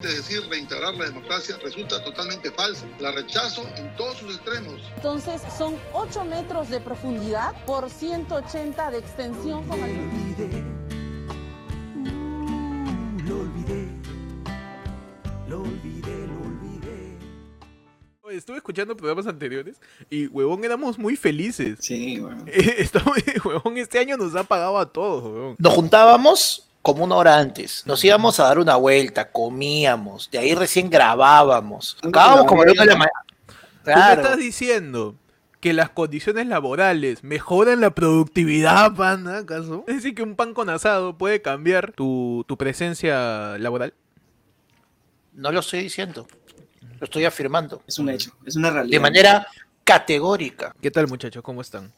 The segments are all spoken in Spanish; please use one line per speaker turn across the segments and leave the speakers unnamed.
de decir reintegrar la democracia resulta totalmente falsa. La rechazo en todos sus extremos.
Entonces son 8 metros de profundidad por 180 de extensión con altura.
Lo olvidé, lo olvidé, lo olvidé.
Oye, Estuve escuchando programas anteriores y, huevón, éramos muy felices.
Sí, bueno.
Huevón, este año nos ha pagado a todos, huevón.
Nos juntábamos como una hora antes. Nos íbamos a dar una vuelta, comíamos, de ahí recién grabábamos. Acabábamos como de una de la mañana.
Tú me estás diciendo que las condiciones laborales mejoran la productividad, pan, ¿acaso? Es decir, que un pan con asado puede cambiar tu, tu presencia laboral.
No lo estoy diciendo. Lo estoy afirmando.
Es un hecho, es una realidad.
De manera categórica.
¿Qué tal, muchachos? ¿Cómo están?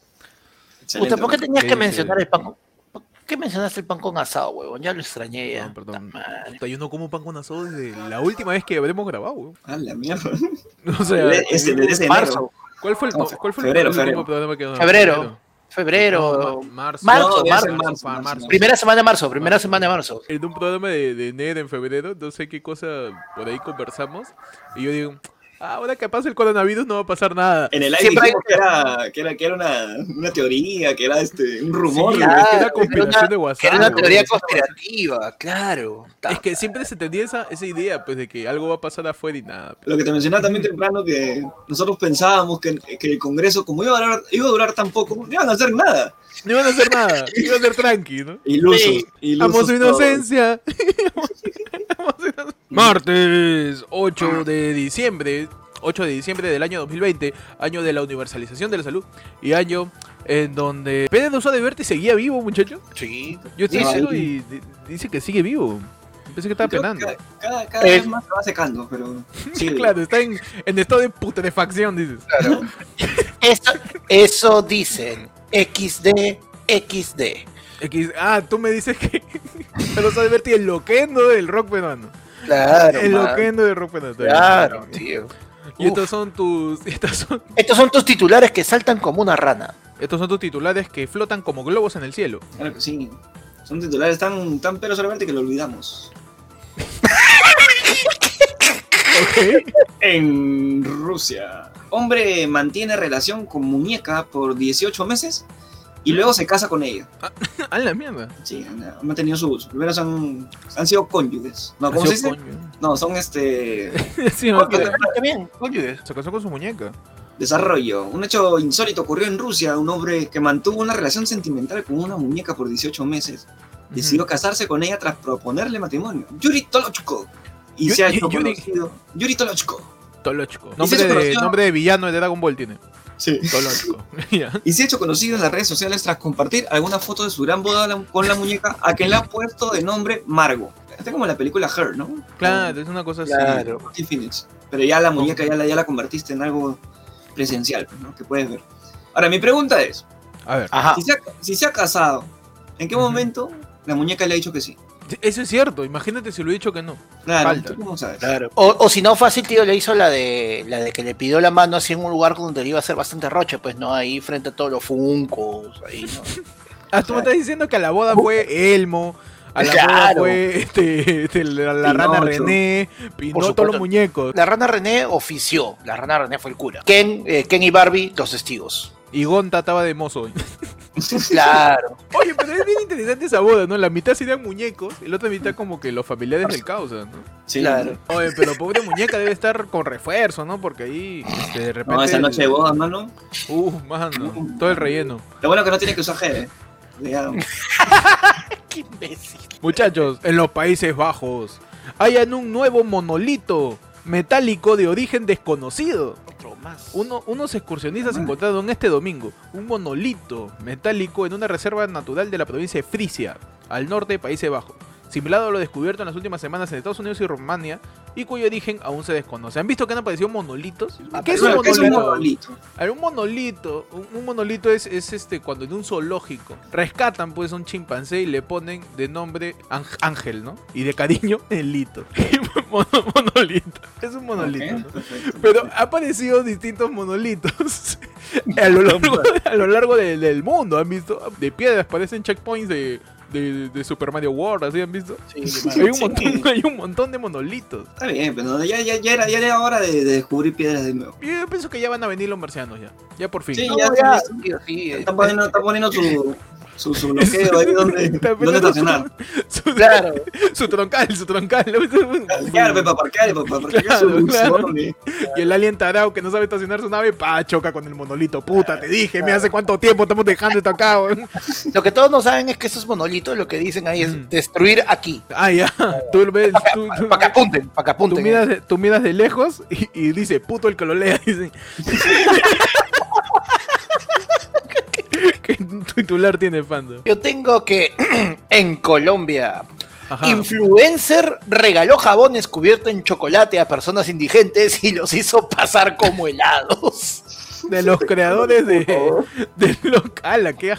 Excelente.
Puta, ¿por qué tenías que mencionar el pan con... ¿Por qué mencionaste el pan con asado, huevón? Ya lo extrañé ya.
No, perdón.
Puta
yo no como pan con asado desde la última vez que habremos grabado, weón.
Ah, la mierda.
O sea,
Ese, ese enero.
Marzo,
¿cuál fue el,
No,
¿cuál fue
febrero,
el
febrero.
programa que
Febrero. febrero.
No, ma- marzo.
Marzo,
No,
marzo,
marzo, marzo,
marzo.
marzo.
Primera semana de marzo, primera semana de marzo.
En un programa de, de enero, en febrero, no sé qué cosa por ahí conversamos. Y yo digo, "Ah, ahora que pasa el coronavirus no va a pasar nada.
En el aire
Siempre hay-
dijimos que era, que era, que era una, una teoría, que era este, un rumor.
Sí,
¿no?
es que era
Ah,
conspiración
era una-
de WhatsApp.
Que era una teoría conspirativa, claro.
Es que siempre se tenía esa, esa idea, pues, de que algo va a pasar afuera y nada.
Lo que te mencionaba también temprano, que nosotros pensábamos que, que el Congreso, como iba a, durar, iba a durar tan poco, no iban a hacer nada.
No iban a hacer nada, iban a ser tranqui, ¿no?
Ilusos.
Sí.
ilusos
Amo su inocencia. Amo su inocencia. Martes 8 de diciembre. 8 de diciembre del año 2020, año de la universalización de la salud y año en donde Pedro Sosa de Verte seguía vivo, muchacho.
Sí.
Yo estoy
ahí-
y di- dice que sigue vivo. Pensé que estaba
Creo
penando.
Cada, cada, cada
Es-
vez más se va secando, pero. Sí,
Claro, está en, en estado de putrefacción, dices.
Claro. Eso, eso dicen. XD, XD.
X- ah, tú me dices que Pedro Sosa de Verte el loquendo del rock peruano.
Claro.
el
man.
loquendo peruano. está bien.
Claro, tío.
Y
Uf.
estos son tus. Estos son,
Estos son tus titulares que saltan como una rana.
estos son tus titulares que flotan como globos en el cielo.
Claro que sí. Son titulares tan, tan pero solamente que lo olvidamos. En Rusia. Hombre mantiene relación con muñeca por 18 meses y luego se casa con ella.
A la mierda.
Sí, han, mantenido sus. Primero han, han sido cónyuges. No, ¿cómo se dice? No, son este.
Sí, no,
bien, cónyuges.
se casó con su muñeca.
Desarrollo. Un hecho insólito ocurrió en Rusia. Un hombre que mantuvo una relación sentimental con una muñeca por 18 meses decidió casarse con ella tras proponerle matrimonio. Yuri Tolochko. Y se ha hecho
Yuri-
conocido. Yuri Tolochko.
Tolochko.
¿Y
Nombre de, nombre de villano de Dragon Ball tiene.
Sí. Y se ha hecho conocido en las redes sociales tras compartir alguna foto de su gran boda con la muñeca a quien le ha puesto de nombre Margo. Está como en la película Her, ¿no?
Claro, es una cosa así.
Claro.
Phoenix. Pero ya la muñeca ya la, ya la convertiste en algo presencial, ¿no? Que puedes ver. Ahora, mi pregunta es,
A ver,
Ajá.
si se ha, si se ha casado, ¿en qué
Ujú.
momento la muñeca le ha dicho que sí?
Eso es cierto. Imagínate si lo he dicho que no.
Claro,
Falta.
¿tú cómo sabes?
Claro. O, o si no, fácil, tío, le hizo la de la de que le pidió la mano así en un lugar donde le iba a hacer bastante roche, pues no, ahí frente a todos los funcos, ahí, ¿no?
Ah, tú me estás diciendo que a la boda fue Elmo. A la boda fue este, este, la, la rana. René, Pinocho, todos
supuesto.
los muñecos.
La rana René ofició, la rana René fue el cura. Ken, eh, Ken y Barbie, los testigos.
Y Gonta estaba de mozo.
Claro.
Oye, pero es bien interesante esa boda, ¿no? La mitad serían muñecos y la otra mitad como que los familiares del causa, ¿no?
Sí.
Claro.
Oye, pero pobre muñeca debe estar con refuerzo, ¿no? Porque ahí este, de repente.
No, esa noche de boda, mano.
Uh, mano, todo el relleno.
Lo bueno que no tiene que usar gel, ¿eh?
Qué imbécil.
Muchachos, en los Países Bajos hayan un nuevo monolito metálico de origen desconocido. Uno- unos excursionistas encontraron este domingo un monolito metálico en una reserva natural de la provincia de Frisia, al norte de Países Bajos, similar a lo descubierto en las últimas semanas en Estados Unidos y Rumania, y cuyo origen aún se desconoce. ¿Han visto que han aparecido monolitos? ¿Qué es un
Bueno, ¿qué es un
monolito?
monolito?
A ver, un monolito, un, un monolito es, es este cuando en un zoológico rescatan pues a un chimpancé y le ponen de nombre Ángel, ¿no? Y de cariño el lito. Mono- monolito. Es un monolito.
Ok,
¿no?
perfecto.
Pero ha aparecido distintos monolitos a lo largo, a lo largo de- del mundo. ¿Han visto? De piedras, parecen checkpoints de, de, de Super Mario World, ¿así han visto?
Sí,
Hay un,
Sí.
montón, hay un montón de monolitos.
Está bien, pero ya, ya, ya, era, ya era hora de, de descubrir piedras de nuevo.
Yo pienso que ya van a venir los marcianos ya. Ya por fin.
Sí,
No,
ya,
ya,
sí,
sí, sí,
Está poniendo, está poniendo su, su, su bloqueo ahí donde, donde estacionar.
Su,
Claro.
su troncal, su troncal.
Claro, para parquear, para parquear
Claro,
su, su
claro. Y el alien tarao que no sabe estacionar su nave, pa, choca con el monolito. Puta, te dije, mira hace cuánto tiempo estamos dejando esto acá.
Lo que todos no saben es que esos monolitos lo que dicen ahí es
Mm.
destruir aquí.
Ah, ya. Tú lo ves, tú, tú-
Para que apunten, para que
tú
apunten.
miras, de, tú miras de lejos y, y dice, puto el que lo lea. Dice. ¿Qué titular tiene fandom?
Yo tengo que en Colombia,
Ajá.
influencer regaló jabones cubiertos en chocolate a personas indigentes y los hizo pasar como helados.
De los creadores de, de local, ¿qué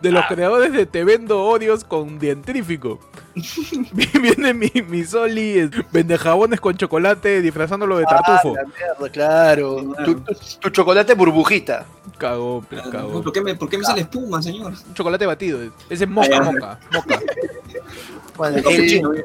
de los creadores de Te vendo odios con dientrífico. Viene mi, mi Soli, vende jabones con chocolate disfrazándolo de tartufo.
Ah, la mierda, claro. Tu, tu- tu chocolate burbujita.
Cagó, cagó.
¿Por qué me, por qué me sale espuma, señor?
Un chocolate batido. Ese es moca, moca, moca.
Bueno, el,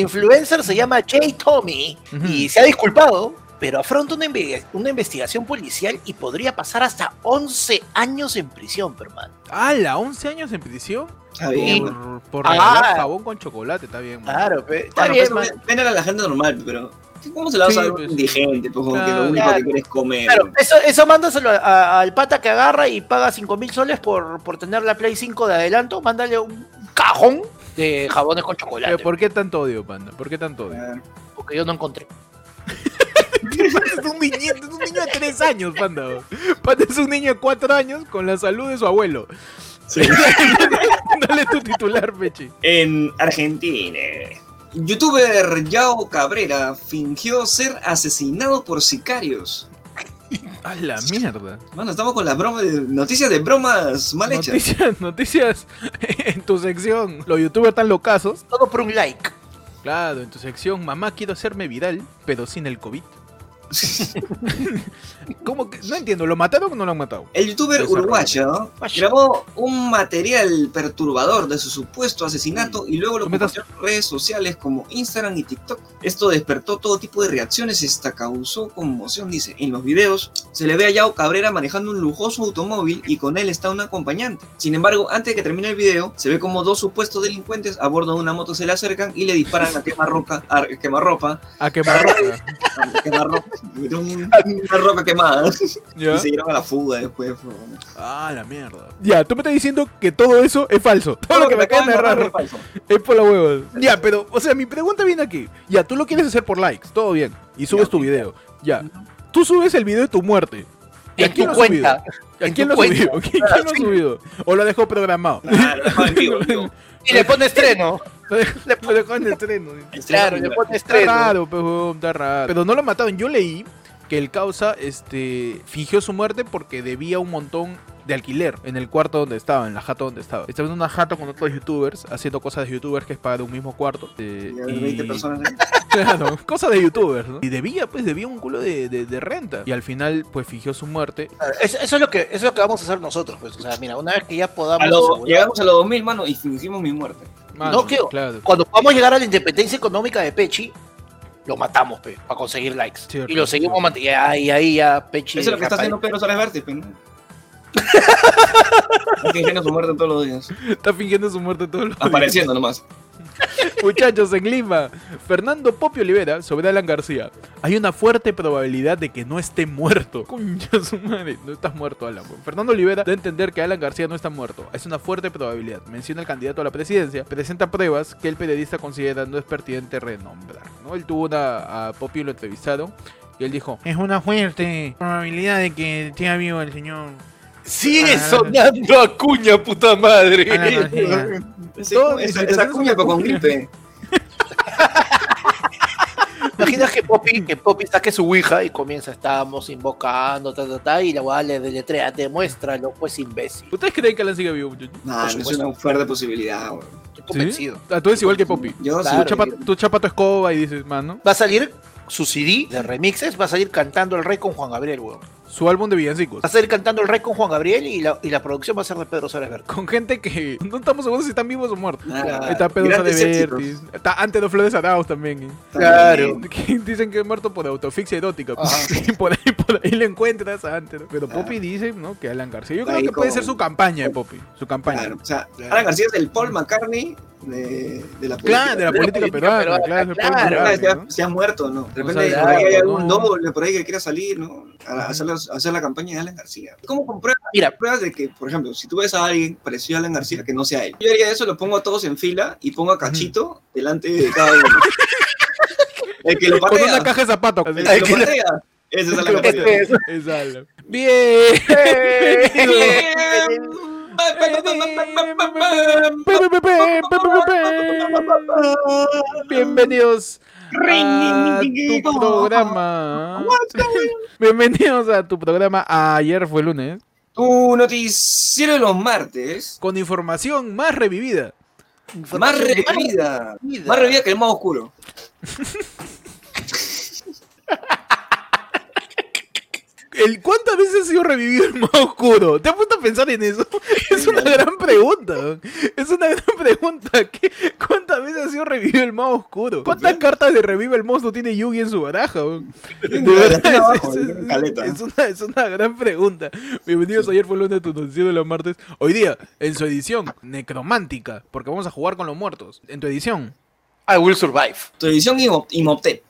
influencer se llama Jay Tommy y se ha disculpado, pero afronta una, una investigación policial y podría pasar hasta 11 años en prisión, hermano.
¡Hala! ¿11 años en prisión?
Está bien,
Por,
man.
por
Ah.
regalar jabón con chocolate, está bien. man.
Claro, pe- está
Bueno,
bien,
pues,
man.
ven a la gente normal, pero ¿cómo se la vas a
Sí,
dar a un
pues.
indigente? Pues como que
Claro.
lo único
Claro.
que quiere es comer.
Claro, eso, eso mándaselo a- a- al pata que agarra y paga 5 mil soles por, por tener la Play 5 de adelanto. Mándale un cajón de jabones con chocolate.
Pero, ¿Por qué tanto odio, panda? ¿Por qué tanto odio?
Porque yo no encontré.
es un niñito, es un niño de 3 años, panda. Panda es un niño de 4 años con la salud de su abuelo. Dale tu titular, Pechi.
En Argentina. Youtuber Yao Cabrera fingió ser asesinado por sicarios.
A la mierda.
Bueno, estamos con las bromas noticias de bromas mal hechas.
Noticias, noticias en tu sección. Los youtubers están locazos.
Todo por un like.
Claro, en tu sección, mamá, quiero hacerme viral, pero sin el COVID. ¿Cómo que? No entiendo, ¿lo mataron o no lo han matado?
El youtuber uruguayo grabó un material perturbador de su supuesto asesinato y luego lo compartió en redes sociales como Instagram y TikTok. Esto despertó todo tipo de reacciones y hasta causó conmoción, dice. En los videos se le ve a Yao Cabrera manejando un lujoso automóvil y con él está un acompañante. Sin embargo, antes de que termine el video, se ve como dos supuestos delincuentes a bordo de una moto se le acercan y le disparan a quemarropa, a quemarropa,
A quemar ropa.
a quemarropa, una ropa quemada.
¿Ya?
Y se dieron a la fuga después. fue-
Ah, la mierda. Ya, tú me estás diciendo que todo eso es falso. Todo lo que me acabas de narrar
es falso.
es por la hueva. Ya, pero, o sea, mi pregunta viene aquí. Ya, tú lo quieres hacer por likes, todo bien. Y subes
Ya,
tu video. Ya. Tú subes el video de tu muerte. ¿Y a
En
quién
tu
lo
cuenta.
subido? ¿A
En
quién lo ha subido? ¿Quién, quién lo ha subido? ¿O lo dejó programado?
Claro.
Y le pone estreno.
Lo dejó, lo dejó en estreno.
Claro, le pone
Está
estreno.
raro, pues, huevón, está raro. Pero no lo mataron. Yo leí que el causa este, fingió su muerte porque debía un montón de alquiler en el cuarto donde estaba, en la jato donde estaba. Estaba en una jato con otros youtubers, haciendo cosas de youtubers que es para un mismo cuarto. eh,
Y hay 20 personas.
Claro, cosas de youtubers, ¿no? Y debía, pues, debía un culo de, de- de renta. Y al final, pues, fingió su muerte.
Eso, eso es lo que, eso es lo que vamos a hacer nosotros. Pues. O sea, mira, una vez que ya podamos.
A lo- llegamos a los 2000, mano, y fingimos mi muerte.
Mano,
No, ¿qué?
Claro.
Cuando podamos llegar a la independencia económica de Pechi, lo matamos, pe, para conseguir likes.
Cierto,
y lo seguimos manteniendo. Y ahí ya Pechi.
Eso es lo que está haciendo Pedro Suárez Vértiz, pues, ¿no? Está fingiendo su muerte todos los días.
Está fingiendo su muerte todos los días.
Apareciendo nomás.
Muchachos, en Lima, Fernando Popio Olivera sobre Alan García. Hay una fuerte probabilidad de que no esté muerto. Concha su madre, no estás muerto, Alan. Fernando Olivera da a entender que Alan García no está muerto. Es una fuerte probabilidad. Menciona el candidato a la presidencia. Presenta pruebas que el periodista considera no es pertinente renombrar. ¿no? Él tuvo una. A Popio lo entrevistaron. Y él dijo: Es una fuerte probabilidad de que esté vivo el señor.
Sigue
Ah.
sonando a cuña, puta madre.
Ese-
Todo-
esa, cuña, pero con gripe.
Imaginas que Poppy, que Poppy saque su ouija y comienza, estamos invocando, ta, ta, ta, y la weá le deletrea, demuéstralo, pues imbécil.
¿Ustedes creen que Alan sigue vivo, muchachos?
No, no es una fuerte posibilidad, weón.
Estoy convencido.
Ah, tú eres igual que Poppy.
Yo
Claro.
Tú chapa, tú chapa tu escoba y dices, mano.
Va a salir su CD de remixes, va a salir cantando el rey con Juan Gabriel, weón.
Su álbum de villancicos.
Va a ser cantando el rey con Juan Gabriel y la, y la producción va a ser de Pedro Suárez Verde.
Con gente que no estamos seguros si están vivos o muertos.
Nada,
Está Pedro Suárez. Está antes de Flores Arauz también. ¿eh?
Claro.
Que Dicen que es muerto por autofixia erótica. Por ahí, por ahí le encuentras a antes. ¿no? Pero Poppy dice ¿no? que Alan García. Yo creo
Ahí
que puede ser su campaña de Poppy. Su campaña.
Claro, o sea. Alan García es el Paul McCartney de, de la política.
Claro, de la política peruana. Claro,
se, ha,
¿no?
se ha muerto, ¿no? De repente ahí hay algún
no.
doble por ahí que quiera salir, ¿no? A a hacer la campaña de Alan García. ¿Cómo compruebas?
Mira.
Pruebas de que, por ejemplo, si tú ves a alguien parecido a Alan García, que no sea él. Yo haría eso, lo pongo a todos en fila y pongo a Cachito delante de cada uno. el que lo
Con
patea.
una caja de zapatos.
El que
que
lo patea. Ese es Alan García.
patea. Es Alan. Bien. Bienvenidos a tu programa. Bienvenidos a tu programa. Ayer fue lunes.
Tu noticiero de los martes.
Con información más revivida.
Más revivida. Más revivida que el más oscuro.
El, ¿Cuántas veces ha sido revivido el más oscuro? ¿Te has puesto a pensar en eso? Es una gran pregunta. Es una gran pregunta. ¿Qué- ¿Cuántas veces ha sido revivido el más oscuro? ¿Cuántas cartas de revive el monstruo tiene Yugi en su baraja? De verdad, es, una, es una gran pregunta. Bienvenidos ayer fue el lunes de tu noticiero de los martes. Hoy día, en su edición necromántica, porque vamos a jugar con los muertos. En tu edición.
I will survive.
Tu edición Imo- Imhotep.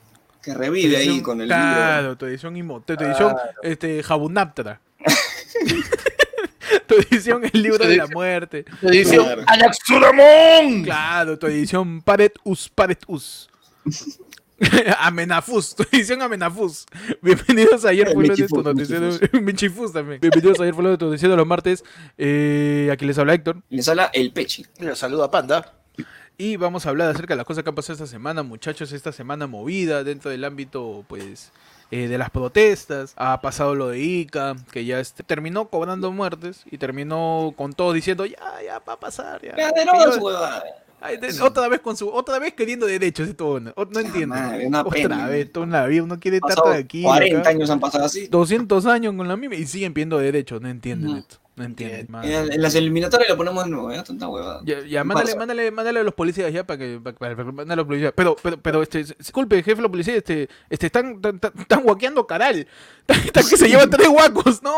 Que revive ahí
edición-
con el libro.
Claro, tu edición Imhotep, tu edición este, Jabunaptera. tu edición El libro de la muerte.
Edición
Claro.
Anaxuramon.
Claro, tu edición Paret Us Paret Us. Amenafus, tu edición Amenafus. Bienvenidos a ayer fue de tu noticiero. Michifus también. Bienvenidos a ayer fue de tu noticiero de los martes. Eh, aquí les habla Héctor.
Les habla el Pechi.
Le saluda Panda.
Y vamos a hablar acerca de las cosas que han pasado esta semana, muchachos. Esta semana movida dentro del ámbito, pues, eh, de las protestas. Ha pasado lo de Ica, que ya este, terminó cobrando muertes y terminó con todos diciendo, ya, ya, va a pasar. Ya,
Ya, de nuevo.
Ay, de- otra vez con su, otra vez queriendo derechos esto, no, no entiendo.
madre, una
otra
pena.
vez, toda una vida, uno quiere estar tranquilo.
40
acá.
años han pasado así.
200 años con la misma y siguen pidiendo derechos, no entienden
Ujú.
esto. No entienden.
En, en las eliminatorias lo ponemos de nuevo, ya tanta huevada.
Ya, ya,
¿Qué
mándale,
pasa?
mándale, mándale a los policías ya para que, para, para- para- mándale a los policías. Pero, pero, pero, este, disculpe, jefe de la policía, este, este, están, están, guaqueando caral. Están que se llevan tres guacos. No,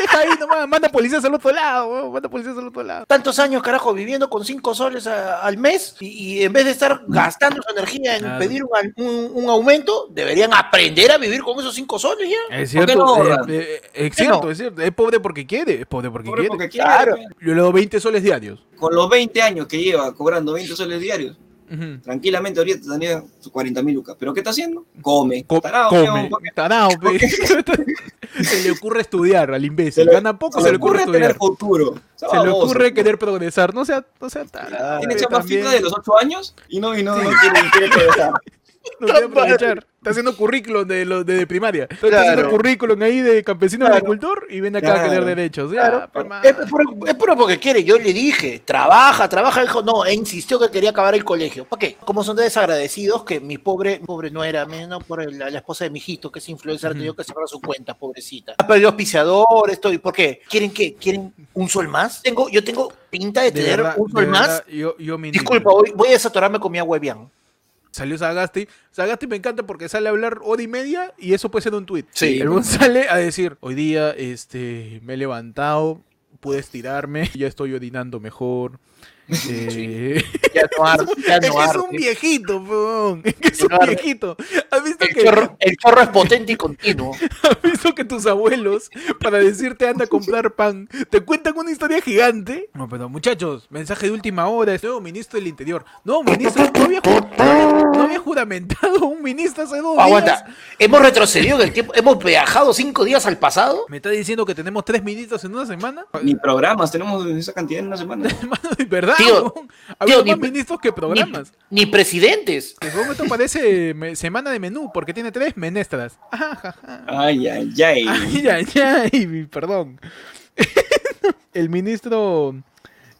deja ahí nomás, manda policías al otro lado, manda policías al otro lado.
Tantos años, carajo, viviendo con 5 soles a- al mes y, y en vez de estar gastando su energía en
Claro.
pedir un, un- un aumento, deberían aprender a vivir con esos 5 soles ya.
Es
¿Por qué
cierto,
no
eh, eh, es
¿Por qué
cierto,
no?
es cierto. Es pobre porque quiere, es pobre porque
Pobre
quiere.
porque quiere,
Claro.
pe.
Yo le doy 20 soles diarios.
Con los 20 años que lleva cobrando 20 soles diarios,
Ujú.
tranquilamente ahorita tendría sus 40 mil lucas. ¿Pero qué está haciendo? Come.
Co-
Tarao,
come.
porque
se le ocurre estudiar al
Se
imbécil.
le-
Gana poco,
se le ocurre
estudiar.
tener futuro.
Se le ocurre querer progresar. No sea, no sea tarao,
Tiene
también.
fija de los 8 años y no, y no, no quiere, quiere progresar.
No quiere aprovechar. Está haciendo currículum de, lo, de, de primaria. Está haciendo currículum ahí de campesino
Claro.
agricultor y viene acá a
Claro.
querer derechos. Ya.
Es, puro, es puro porque quiere. Yo le dije, trabaja, trabaja. Dijo, no, e insistió que quería acabar el colegio. ¿Para qué? Como son de desagradecidos que mi pobre, pobre no era, menos por la, la esposa de mi hijito, que es influencer,
Ujú.
tenía que cerrar su cuenta, pobrecita. Ha perdido auspiciador, esto. ¿Y por qué? ¿Quieren qué? ¿Quieren un sol más? Tengo, yo tengo pinta de,
De
tener
verdad,
un sol más.
yo, yo.
Disculpa, voy, voy a desatorarme con mi agua Evian.
Salió Sagasti. Sagasti me encanta porque sale a hablar hora y media y eso puede ser un tweet.
Sí.
El buen sale a decir, hoy día este, me he levantado, pude estirarme, ya estoy orinando mejor. Eh,
Ya no arde, ya
es, un viejito, peón. Es que es un viejito. ¿Has visto,
El
que,
chorro, el chorro es potente y continuo.
¿Has visto que tus abuelos, para decirte anda a comprar pan, te cuentan una historia gigante? No, pero muchachos, mensaje de última hora, es nuevo ministro del Interior. No, ministro, no había, no había- no había juramentado un ministro hace dos días.
Aguanta, hemos retrocedido en el tiempo, hemos viajado cinco días al pasado.
¿Me está diciendo que tenemos tres ministros en una semana?
Ni programas tenemos esa cantidad en una semana.
Hermano, verdad,
Tío, tío,
más
ni-
ministros que programas.
Ni, ni presidentes.
Como esto parece semana de menú, porque tiene tres menestras.
Ay, ay, ay.
Ay, ay, ay, perdón. El ministro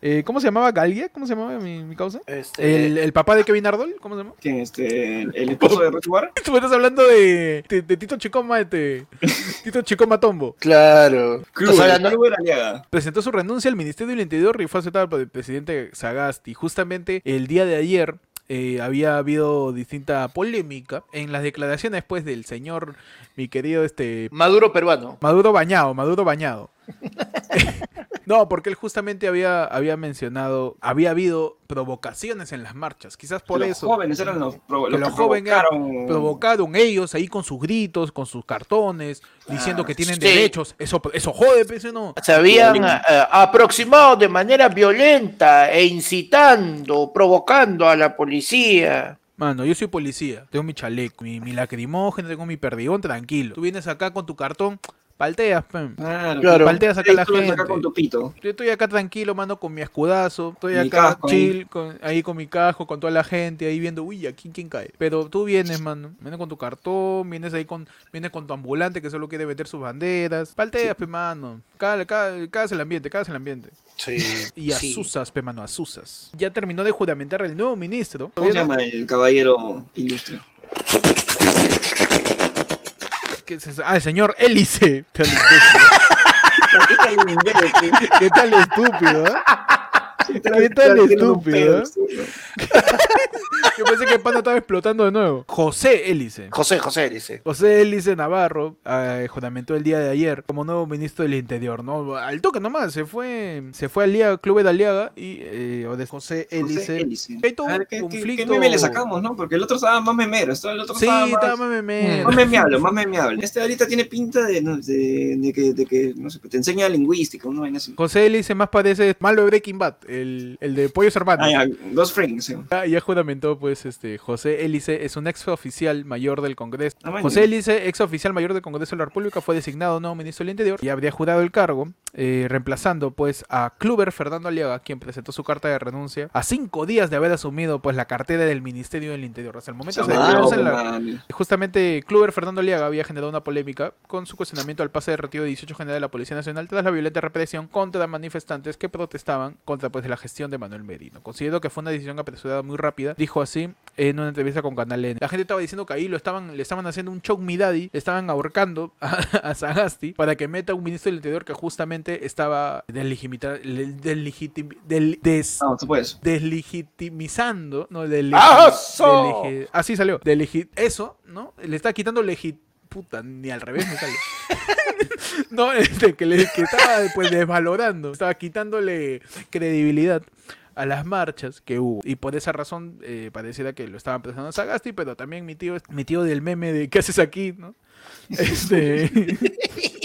Eh, ¿Cómo se llamaba Galia? ¿Cómo se llamaba mi, mi causa?
Este,
El, el papá de Kevin Ardol, ¿cómo se llama?
¿Quién? Este, el esposo de Rocky Barra.
Tú estás hablando de, de, de Tito Chicoma, este, Tito Chicoma Tombo.
Claro. Hablando-
Aliaga.
Presentó su renuncia al Ministerio del Interior y fue aceptada por el presidente Sagasti. Justamente el día de ayer eh, había habido distinta polémica en las declaraciones pues del señor, mi querido este
Maduro peruano.
Maduro bañado, Maduro bañado. no, porque él justamente había, había mencionado, había habido provocaciones en las marchas. Quizás por
los
eso.
jóvenes eran los,
que
los
los
que
jóvenes
provocaron.
provocaron ellos ahí con sus gritos, con sus cartones, diciendo que tienen
Sí.
derechos. Eso, eso jode, pues, ¿sí o no.
Se habían eh, aproximado de manera violenta e incitando, provocando a la policía.
Mano, yo soy policía, tengo mi chaleco, mi, mi lacrimógeno, tengo mi perdigón, tranquilo. Tú vienes acá con tu cartón, palteas, pem.
Claro,
Claro.
Palteas acá a la
ves acá
gente.
con tu pito.
Yo estoy acá tranquilo, mano, con mi escudazo. Estoy
Mi
acá
casco
chill, con- ahí con mi casco, con toda la gente, ahí viendo, uy, aquí quién cae. Pero tú vienes, mano. Vienes con tu cartón, vienes ahí con, vienes con tu ambulante que solo quiere meter sus banderas. Palteas, pe, mano. Cada, cada, cada el ambiente, cada el ambiente.
Sí.
Y asusas, pe, mano, asusas. Ya terminó de juramentar el nuevo ministro.
¿Cómo se llama el caballero ilustre?
¿Qué es? Ah, el señor Hélice. ¿Qué tal estúpido, eh? ¿Qué tal estúpido? Yo pensé que el panda estaba explotando de nuevo. José Hélice.
José, José dice.
José Hélice Navarro eh, juramentó el día de ayer como nuevo ministro del Interior, ¿no? Al toque nomás, se fue, se fue al Liga- Club de Aliaga y eh, o de José Hélice.
José Hélice.
Hay todo
A
un
¿qué, qué-
conflicto.
qué meme le sacamos, no? Porque el otro estaba más memero, esto- el otro
Sí,
estaba más,
estaba más memero.
más memeable, más memeable. Este ahorita tiene pinta de, no, de, de que, de que, no sé, te enseña lingüística, vaina así.
José Hélice más parece malo de Breaking Bad, el, el de Pollos Hermanos.
Ah, ya, Ghost Fring, sí.
Ah, ya juramentó, pues, este, José Hélice es un ex oficial mayor del Congreso.
Ah.
José Hélice, ex oficial mayor del Congreso de la República, fue designado nuevo ministro del Interior y habría jurado el cargo, eh, reemplazando, pues, a Kluber Fernando Aliaga, quien presentó su carta de renuncia a cinco días de haber asumido, pues, la cartera del Ministerio del Interior. Hasta el momento se la-. Justamente, Kluber Fernando Aliaga había generado una polémica con su cuestionamiento al pase de retiro de 18 general de la Policía Nacional tras la violenta represión contra manifestantes que protestaban contra pues, la gestión de Manuel Merino. Considero que fue una decisión apresurada muy rápida, dijo así en una entrevista con Canal N. La gente estaba diciendo que ahí lo estaban, le estaban haciendo un choc mi daddy, le estaban ahorcando a, a Sagasti para que meta un ministro del Interior que justamente estaba deslegitimita- le- deslegitim- del- des-
No, tú puedes.
deslegitimizando, no,
¡Ah, so!
delegi- así salió, eso, ¿no? Le está quitando legi puta, ni al revés me sale. no, este, que, le, que estaba pues desvalorando, estaba quitándole credibilidad a las marchas que hubo. Y por esa razón eh, pareciera que lo estaban pensando Sagasti, pero también mi tío, mi tío del meme de ¿qué haces aquí? ¿no? Este,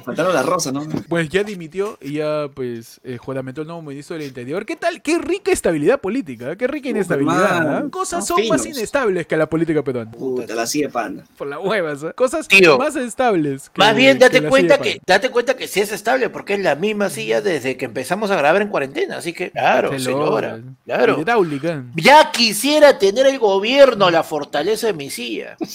faltaron las rosas, ¿no?
pues ya dimitió y ya pues eh, juramentó el nuevo ministro del Interior. ¿Qué tal? Qué rica estabilidad política, ¿eh? qué rica inestabilidad. ¿ah? Cosas
son
son más inestables que la política peruana.
Puta, la sigue panda.
Por la huevas, ¿eh? Cosas
Tío.
más estables. que-
Más bien, date cuenta
silla
que, date cuenta que sí es estable, porque es la misma silla desde que empezamos a grabar en cuarentena, así que claro, se, logra. Claro.
Hidráulica.
Ya quisiera tener el gobierno la fortaleza de mi silla.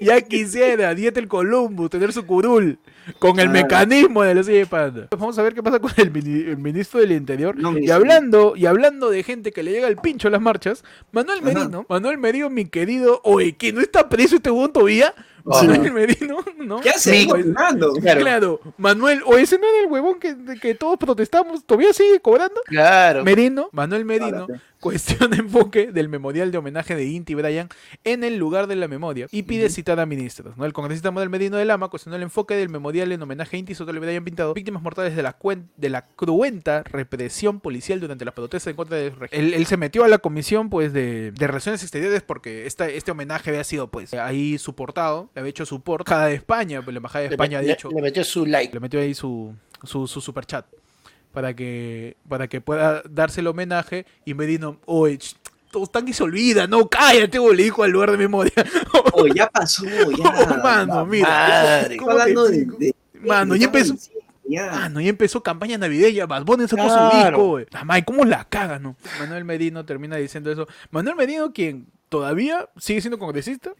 Ya quisiera Dieter Columbo tener su curul con el
Claro.
mecanismo de silla de panda. Vamos a ver qué pasa con el, mini- el ministro del Interior.
No,
y hablando y hablando de gente que le llega el pincho a las marchas, Manuel
Ajá.
Merino, Manuel Merino, mi querido, oye, que no está preso este huevón todavía.
Sí.
Manuel Merino, ¿no?
¿Qué hace? Gobernando.
Claro.
Claro, Manuel, o ese no era el huevón que, que todos protestamos, todavía sigue cobrando.
Claro.
Merino, Manuel Merino,
Párate.
Cuestiona enfoque del memorial de homenaje de Inti Bryan en el lugar de la memoria y pide citar a ministros. ¿no? El congresista Manuel Merino de Lama cuestionó el enfoque del memorial en homenaje a Inti Sotelo Bryan Pintado, víctimas mortales de la, de la cruenta represión policial durante las protestas en contra del régimen. Él, él se metió a la comisión pues de, de Relaciones Exteriores porque esta, este homenaje había sido pues ahí soportado, le había hecho support cada de España, pues la embajada de
Le,
España ha
le-
dicho
le metió su like.
le metió ahí su, su, su super chat para que, para que pueda darse el homenaje y Merino, oye, todos están que se olvida, no, cállate, bo", le dijo al lugar de memoria.
Oh, ya pasó, ya.
Mano, mira.
Madre.
¿cómo
Está
te
hablando de, de-
Mano,
de-
ya empezó. Mano, ya empezó campaña navideña, Bad Bunny sacó su
Claro.
disco, güey. Amay, ¿cómo la caga, no? Manuel Merino termina diciendo eso. Manuel Merino, quien todavía sigue siendo congresista,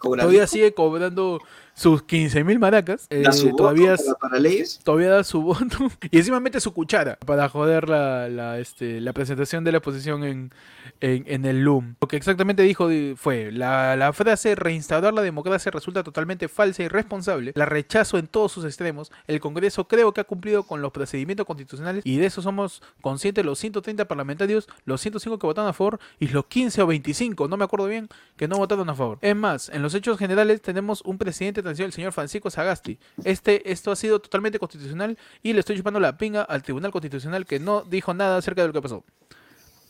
todavía sigue cobrando sus 15.000 maracas, eh,
Da su voto
todavía,
para, para leyes.
todavía da su voto y encima mete su cuchara para joder la, la, este, la presentación de la exposición en, en, en el LUM. Lo que exactamente dijo di- fue, la, la frase reinstaurar la democracia resulta totalmente falsa y irresponsable, la rechazo en todos sus extremos, el Congreso creo que ha cumplido con los procedimientos constitucionales y de eso somos conscientes los 130 parlamentarios, los 105 que votaron a favor y los 15 o 25, no me acuerdo bien, que no votaron a favor. Es más, en los hechos generales tenemos un presidente transición, el señor Francisco Sagasti. Este, esto ha sido totalmente constitucional y le estoy chupando la pinga al Tribunal Constitucional que no dijo nada acerca de lo que pasó.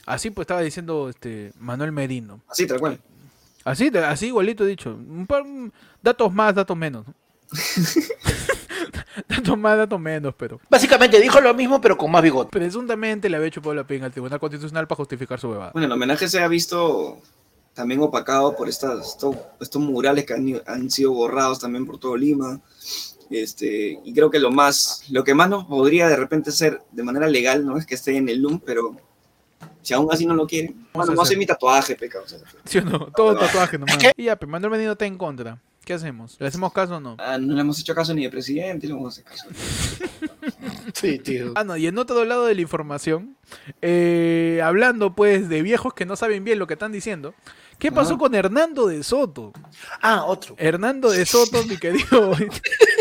Así pues estaba diciendo este Manuel Merino.
Así, tal cual.
Así, así igualito he dicho. Un par- un- datos más, datos menos. ¿no? datos más, datos menos, pero
Básicamente dijo lo mismo, pero con más bigote.
presuntamente le había chupado la pinga al Tribunal Constitucional para justificar su bebada.
Bueno, el homenaje se ha visto también opacado por estas, estos, estos murales que han, han sido borrados también por todo Lima. Este, y creo que lo más, lo que más nos podría de repente ser de manera legal, no es que esté en el LUM, pero si aún así no lo quieren, bueno, no sé mi tatuaje, pecado. o sea,
¿Sí o no? Todo tatuaje nomás.
¿Qué?
Y ya, pero Manuel Merino está en contra. ¿Qué hacemos? ¿Le hacemos caso o no?
ah, no le hemos hecho caso ni de presidente, le hemos hecho caso.
Sí, tío.
Ah, no, y en otro lado de la información, eh, hablando pues de viejos que no saben bien lo que están diciendo, ¿qué pasó
Ajá.
con Hernando de Soto?
Ah, otro.
Hernando de Soto, mi querido.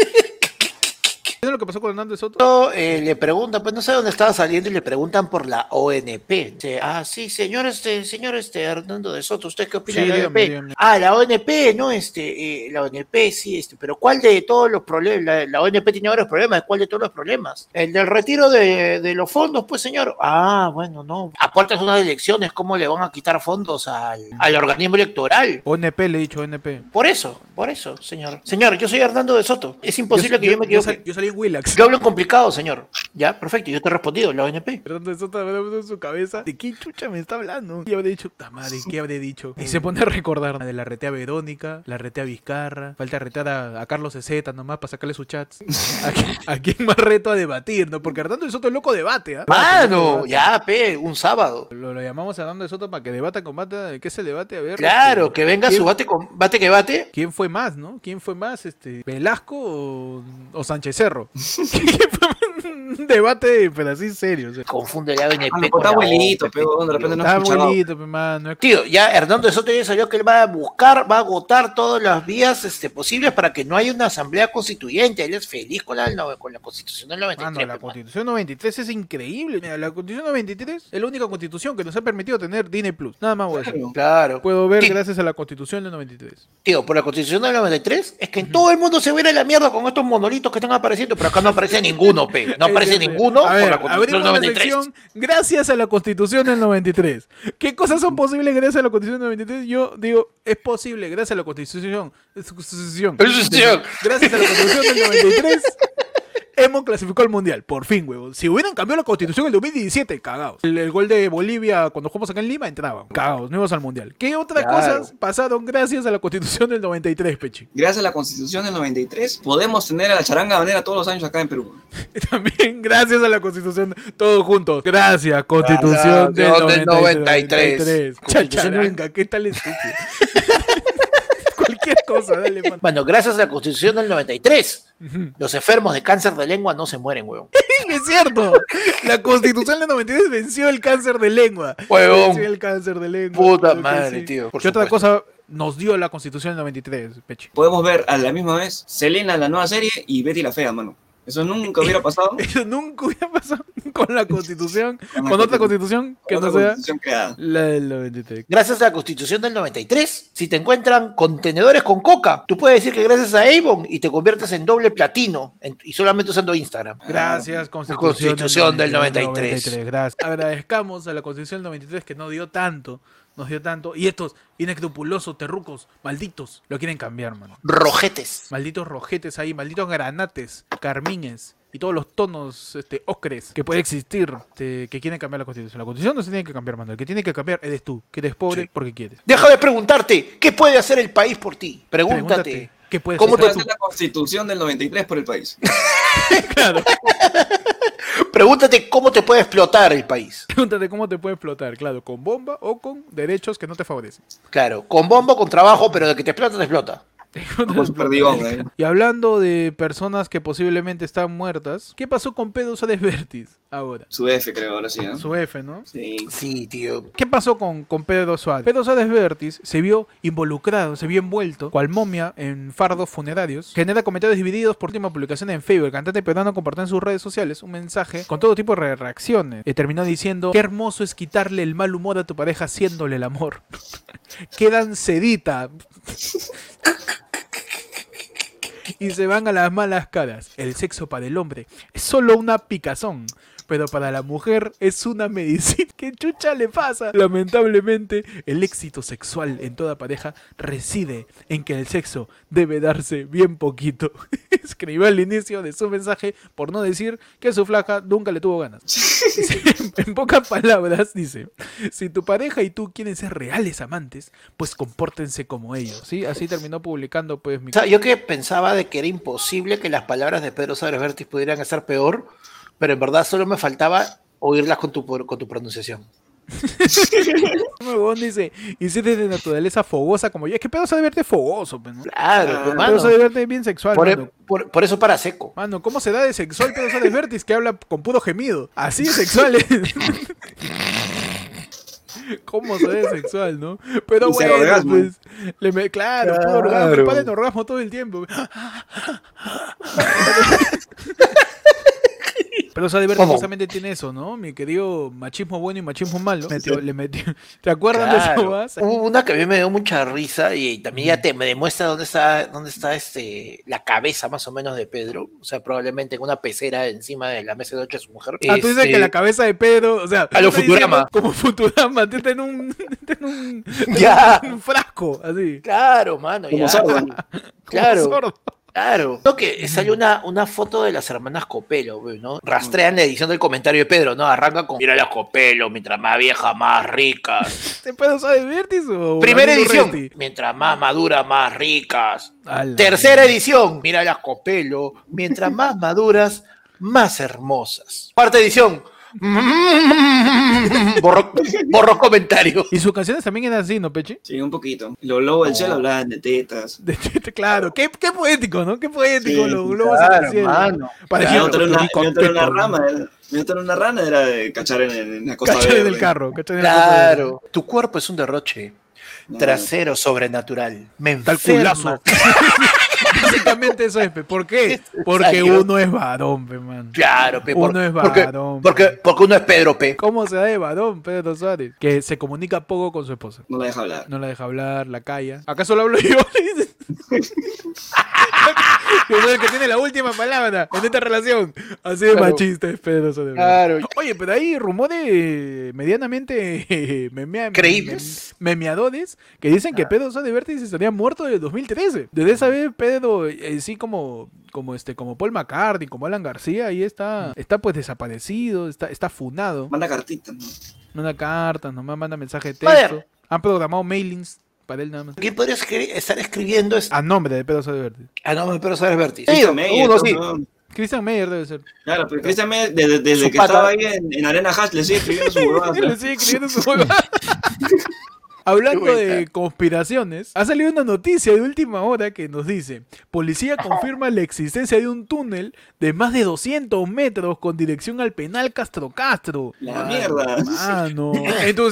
¿Sabes lo que pasó con Hernando de Soto?
Eh, le preguntan, pues no sé dónde estaba saliendo y le preguntan por la ONP. Dice, ah, sí, señor este, señor este Hernando de Soto, ¿usted qué opina
Sí,
de la ONP?
dígame.
Ah, la ONP, no, este, eh, la ONP, sí, este, pero ¿cuál de todos los problemas? La, la ONP tiene varios problemas, ¿cuál de todos los problemas? El del retiro de, de los fondos, pues señor. Ah, bueno, no. A puertas de unas elecciones, ¿cómo le van a quitar fondos al, al organismo electoral?
ONP, le he dicho ONP.
Por eso, por eso, señor. Señor, yo soy Hernando de Soto. Es imposible que yo, me equivoque.
yo salí Willax.
Yo hablo en complicado, señor. Ya, perfecto, yo te he respondido, la ONP.
De habrá puesto en su cabeza de qué chucha me está hablando. Y habré dicho, puta madre, ¿qué habré dicho? Y se pone a recordar de la retea Verónica, la retea Vizcarra, falta retar a, a Carlos Ezeta nomás para sacarle sus chats. ¿A, quién- a quién más reto a debatir, no? Porque Hernando de Soto es loco debate, ¿ah?
Mano, ya, pe, un sábado.
Lo, lo llamamos a Hernando de Soto para que debata con bate. ¿De qué se debate? A ver.
Claro,
este,
que venga
¿quién-
su bate con bate que bate.
¿Quién fue más, no? ¿Quién fue más? Este, ¿Velasco o, o Sánchez Cerro? ¿Quién fue más? Un debate, pero así serio. o sea.
Confunde la
Ah, no,
con
está
la
abuelito, pero de repente no
Está mano.
Tío, ya Hernando de Soto ya salió que él va a buscar, va a agotar todas las vías este, posibles para que no haya una asamblea constituyente. Él es feliz con la, con la constitución del 93.
Mano, la
pe, mano.
constitución 93 es increíble. Mira, la constitución 93 es la única constitución que nos ha permitido tener Disney Plus. Nada más voy a decir.
Claro.
Claro.
Puedo ver gracias a la constitución del 93.
Tío, por la constitución del 93 es que en todo el mundo se viene la mierda con estos monolitos que están apareciendo, pero acá no aparece ninguno, pe. No aparece
Eh, eh,
ninguno
A
por
ver,
la
abrimos
del
la
93.
sección gracias a la constitución del 93. ¿Qué cosas son posibles gracias a la constitución del 93? Yo digo, es posible gracias a la constitución
Constitución.
gracias a la constitución del 93. Hemos clasificado al mundial, por fin, huevón. Si hubieran cambiado la constitución en el 2017, cagados. El, el gol de Bolivia cuando jugamos acá en Lima entraban. Cagados, no íbamos al mundial. ¿Qué otras
Claro.
cosas pasaron gracias a la constitución del 93, Pechi?
Gracias a la constitución del 93, podemos tener a la charanga banera todos los años acá en Perú.
También gracias a la constitución, todos juntos. Gracias, constitución del
Constitución del
93.
93.
Chacharanga, ¿qué tal estúpido? Cualquier cosa, dale, man.
Bueno, gracias a la constitución del 93, los enfermos de cáncer de lengua no se mueren, huevón.
Es cierto, la constitución del 93 venció el cáncer de lengua.
Huevón.
Venció el cáncer de lengua.
Puta madre,
sí.
tío, por
¿Qué otra cosa nos dio la constitución del 93, Pechi?
Podemos ver a la misma vez Selena, la nueva serie, y Betty la Fea, mano. Eso nunca hubiera pasado
Eso nunca hubiera pasado con la constitución,
Con la
con otra
constitución.
constitución que
Otra
no sea
constitución
la del 93.
Gracias a la constitución del 93, si te encuentran contenedores con coca, tú puedes decir que gracias a Avon y te conviertes en doble platino en- y solamente usando Instagram.
Gracias, Constitución,
Constitución del 93.
Gracias. Agradezcamos a la Constitución del 93 que nos dio tanto, nos dio tanto. Y estos inescrupulosos terrucos, malditos, lo quieren cambiar, mano.
Rojetes.
Malditos rojetes ahí, malditos granates, carmines y todos los tonos este, ocres que puede existir este, que quieren cambiar la Constitución. La Constitución no se tiene que cambiar, mano. El que tiene que cambiar eres tú, que eres pobre
Sí.
porque quieres.
Deja de preguntarte, ¿qué puede hacer el país por ti? Pregúntate.
¿qué puedes
¿Cómo
hacer
te-
la constitución del 93 por el país.
Claro.
Pregúntate cómo te puede explotar el país.
Pregúntate cómo te puede explotar, claro, con bomba o con derechos que no te favorecen.
Claro, con bombo, con trabajo, pero de que te explota, te explota.
Como su perdigón, eh.
Y hablando de personas que posiblemente están muertas, ¿qué pasó con Pedro Suárez Vértiz ahora?
Su F, creo, ahora sí, ¿no?
Su F, ¿no?
Sí.
Sí, tío.
¿Qué pasó con, con Pedro Suárez? Pedro Suárez Vértiz se vio involucrado, se vio envuelto, cual momia en fardos funerarios. Genera comentarios divididos por última publicación en Facebook. El cantante peruano compartió en sus redes sociales un mensaje con todo tipo de re- reacciones. Y terminó diciendo, qué hermoso es quitarle el mal humor a tu pareja haciéndole el amor. Quedan sedita. Y se van a las malas caras. El sexo para el hombre es solo una picazón, pero para la mujer es una medicina. ¿Qué chucha le pasa? Lamentablemente, el éxito sexual en toda pareja reside en que el sexo debe darse bien poquito. Escribió al inicio de su mensaje por no decir que su flaca nunca le tuvo ganas. En pocas palabras, dice, si tu pareja y tú quieren ser reales amantes, pues compórtense como ellos, ¿sí? Así terminó publicando, pues, mi...
O sea, yo que pensaba de que era imposible que las palabras de Pedro Vértiz pudieran estar peor, pero en verdad solo me faltaba oírlas con tu, con tu pronunciación.
Dice, y si eres de naturaleza fogosa como yo, es que Pedro sabe verte fogoso, pues, ¿no?
Claro,
Ah,
Pedro
mano.
sabe verte bien sexual,
Por,
mano.
por- por eso para seco.
Mano, ¿cómo se da de sexual Pedro Suárez Vértiz que habla con puro gemido? Así de sexual es. ¿Cómo se ve sexual, no? Pero
Y
bueno,
orgasmo.
pues. Le me, claro, puro orgasmo.
Claro.
Para en orgasmo todo el tiempo. Pero Vértiz
¿Cómo?
justamente tiene eso, ¿no? Mi querido machismo bueno y machismo malo. Metió- Le metió. ¿Te acuerdas de
Claro.
eso? vas?
Hubo una que a mí me dio mucha risa y también ya te me demuestra dónde está, dónde está este, la cabeza más o menos de Pedro. O sea, probablemente en una pecera encima de la mesa de noche de su mujer.
Ah, tú dices
Este,
que la cabeza de Pedro, o sea,
A lo
tú
Futurama.
Como Futurama, está en un, en un,
Ya.
en un frasco, así.
Claro, mano.
Como
ya.
sordo.
como
Claro.
sordo.
Claro. Creo que salió una, una foto de las hermanas Copelo, ¿no? Rastrean la edición del comentario de Pedro, ¿no? Arranca con Mira las Copelo, mientras más vieja, más ricas.
¿Te puedo saber Vértiz o
Primera edición. Mientras más madura, más ricas.
Ala.
Tercera edición. Mira las Copelo. Mientras más maduras, más hermosas. Cuarta edición. Borro, borro comentario.
Y sus canciones también eran así, ¿no, Peche?
Sí, un poquito. Los lobos del cielo hablaban de tetas.
De- de- claro, qué, qué poético, ¿no? Qué poético,
Sí,
los globos en el cielo.
mano.
Parecía
Mi otra era una, una rama. era- Mi otra era una rana, era de cachar en, en la costa
Cachar en el carro, cachar en el carro.
Claro. Tu cuerpo es un derroche.
No.
Trasero sobrenatural. Me
Tal culazo. Básicamente eso es, pe. ¿por qué? Porque uno es varón, pe, man.
Claro, pe, por-
Uno es
porque,
varón.
porque, porque uno es Pedro P.
¿Cómo se da de varón, Pedro Suárez? Que se comunica poco con su esposa.
No la deja hablar.
No la deja hablar, la calla. ¿Acaso lo hablo yo? Yo soy el que tiene la última palabra en esta relación. Así de
Claro.
machista es Pedro Suárez.
Claro.
Oye, pero hay rumores medianamente memea-
¿Creíbles?
mem- memeadores que dicen que Pedro Suárez Vértiz estaría muerto desde 2013. Desde esa vez Pedro, eh, sí como, como este, como Paul McCartney, como Alan García, ahí está, está pues desaparecido, está, está funado.
Manda cartitas, ¿no?
Manda cartas, nomás manda mensaje de texto. Han programado mailings para él nada más.
¿Quién podría escri- estar escribiendo esto?
A nombre de Pedro Suárez Vértiz.
Ah, no, Pedro Suárez.
Christian Meyer,
uno sí.
Christian Meyer debe ser.
Claro, pero Christian Meyer, desde, desde que
pata.
estaba ahí en, en Arena Hash, le sigue escribiendo su huevada.
Le sigue escribiendo su huevada. Hablando de conspiraciones, ha salido una noticia de última hora que nos dice, policía confirma la existencia de un túnel de más de 200 metros con dirección al penal Castro Castro.
La mierda.
Mano. En tu,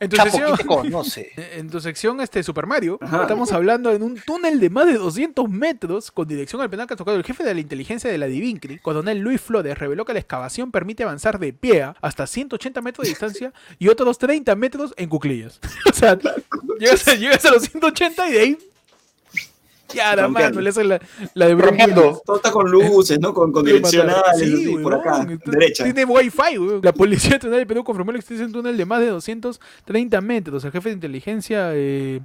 en tu
Chapo.
sección,
¿quién te conoce?
en tu sección este Super Mario,
Ajá.
estamos hablando en un túnel de más de 200 metros con dirección al penal Castro Castro. El jefe de la inteligencia de la Divincri, coronel Luis Flores, reveló que la excavación permite avanzar de pie hasta 180 metros de distancia y otros 30 metros en cuclillas. o sea, llegas a, llegas a los 180 y de ahí... Ya, la
Rompiendo.
mano, le hace la, la de. Willis.
Todo está con luces, ¿no? Con, con
Sí,
direccionales, así, por acá, derecha.
Tiene wifi, weón. La policía nacional de Perú confirmó la existencia de un túnel de más de 230 metros. El jefe de inteligencia eh,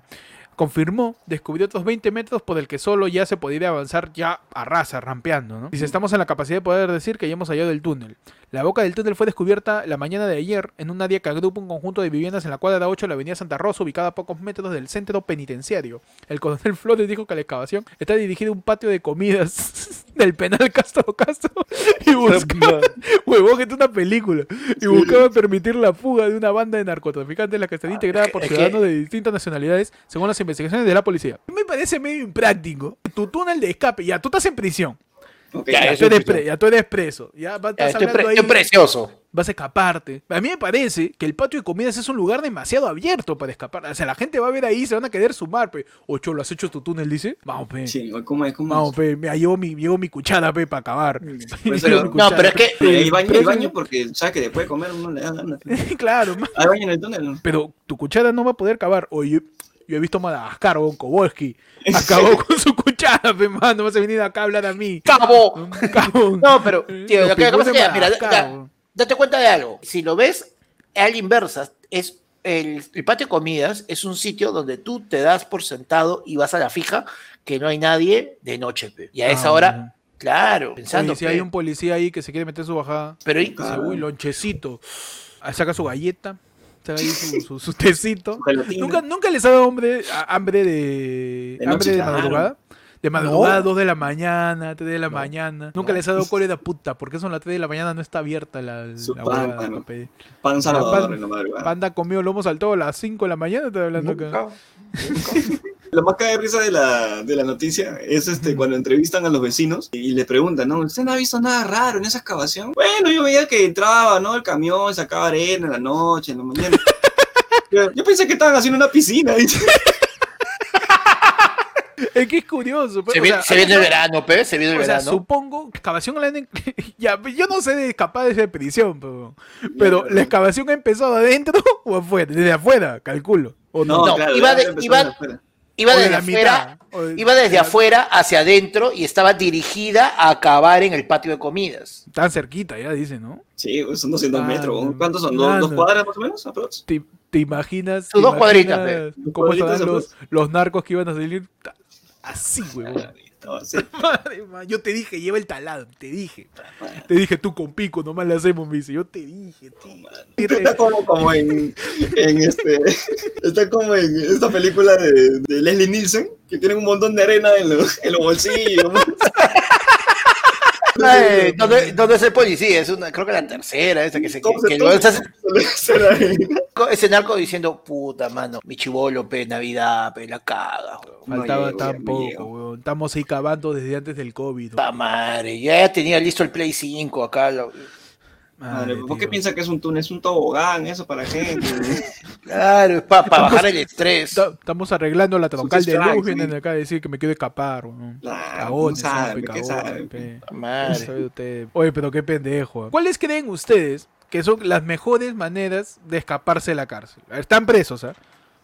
confirmó, descubrió otros 20 metros por el que solo ya se podría avanzar ya a raza, rampeando, ¿no? Dice, estamos en la capacidad de poder decir que ya hemos hallado el túnel. La boca del túnel fue descubierta la mañana de ayer en un área que agrupa un conjunto de viviendas en la cuadra 8 de la avenida Santa Rosa, ubicada a pocos metros del centro penitenciario. El coronel Flores dijo que la excavación está dirigida a un patio de comidas del penal Castro Castro y buscaba, huevón, que es una película, y buscaba permitir la fuga de una banda de narcotraficantes la que estaría integrada por ciudadanos de distintas nacionalidades según las investigaciones de la policía. Me parece medio impráctico. Tu túnel de escape, ya tú estás en prisión,
Ya,
ya, tú, eres pre- ya tú eres preso, ya vas-
Ya,
estás
estoy, pre-
ahí,
estoy precioso.
vas a escaparte. A mí me parece que el patio de comidas es un lugar demasiado abierto para escapar. O sea, la gente va a ver ahí, se van a querer sumar, pe. Ocho, ¿lo has hecho tu túnel? Dice. Vamos, pe.
Sí, ¿cómo es? ¿Cómo
Vamos,
es?
pe. Mira, llevo mi, llevo mi cuchara, pe, para acabar.
Pues, pero-
No,
cuchara.
pero es que
hay baño, hay baño porque sabes que después de comer uno le da ganas.
claro,
Hay baño en el túnel,
pero tu cuchara no va a poder cavar. Oye, yo he visto Madagascar, o Kowalski. Acabó con su cuchara, pe, mano. Vas a venir acá a hablar a mí.
¡Cabo!
Cabo.
No, pero, tío, lo que pasa es
de
que, mira, da- date cuenta de algo. Si lo ves a la inversa, es el, el patio de comidas es un sitio donde tú te das por sentado y vas a la fija que no hay nadie de noche. pe. Y a esa
Ah,
hora,
bueno.
claro, pensando.
Oye, si
pe.
hay un policía ahí que se quiere meter su bajada.
Pero
Dice, uy, lonchecito. Ah, Saca su galleta, ahí su, su, su tecito. ¿Nunca, ¿Nunca les ha dado hambre, hambre de,
De
hambre de
claro.
madrugada? De madrugada, 2 de la mañana, 3 de la mañana. Nunca les ha dado cólera puta, porque son las 3 de la mañana no está abierta la,
Su
la
pan,
huevada,
mano.
papi.
Pan salvador
pan-
en la madrugada.
Panda comió lomo saltado a las 5 de la mañana, estoy hablando acá.
Nunca.
Lo más cae de risa de la, de la noticia es este cuando entrevistan a los vecinos y le preguntan, ¿no? ¿Usted no ha visto nada raro en esa excavación? Bueno, yo veía que entraba, ¿no? El camión sacaba arena en la noche, en la mañana. Yo, pensé que estaban haciendo una piscina.
Es que es curioso. pero,
Se,
o
viene,
sea,
se viene el verano, pe, se viene el
O sea,
verano.
supongo que excavación la han- ya, yo no sé de escapar de esa prisión, pero, pero la excavación ha empezado adentro o afuera, desde afuera, calculo. O no,
No,
claro,
iba de-. Iba
de
desde
la
afuera,
mitad, de-
iba desde
de
afuera hacia adentro y estaba dirigida a acabar en el patio de comidas.
Tan cerquita ya, dice, ¿no?
Sí, pues son 200
Ah,
metros. ¿Cuántos son? ¿Dos, dos cuadras más o menos? aprox?
¿Te, te imaginas? Te
dos cuadritas,
imaginas
Dos
¿Cómo los, los narcos que iban a salir? Así, huevón. Madre Yo te dije, lleva el talado, te dije. Te dije, tú con pico, nomás le hacemos, me dice. Yo te dije, tío.
Está como, como en, en este. Está como en esta película de, de Leslie Nielsen, que tienen un montón de arena en los, en los bolsillos.
¿dónde, dónde es el policía? Es una, creo que la tercera, esa que se que,
¿Cómo se
que estás- ese narco diciendo, puta mano, mi chivolo, pe, Navidad, pe, la caga.
Faltaba
llego,
tan
ya no
poco,
llego.
weón. Estamos ahí cavando desde antes del COVID.
Puta madre, ya tenía listo el Play 5 acá. lo-
Madre, ¿Por qué
tío.
piensa que es un túnel? Es un tobogán, eso para gente.
Claro, es para bajar el estrés.
Ta- Estamos arreglando la troncal de luz,
sí.
vienen acá a decir que me quiero escapar, weón.
Claro,
Cagones,
no sabe.
Oye, pero qué pendejo. ¿Cuáles creen ustedes que son las mejores maneras de escaparse de la cárcel? Están presos, ¿ah?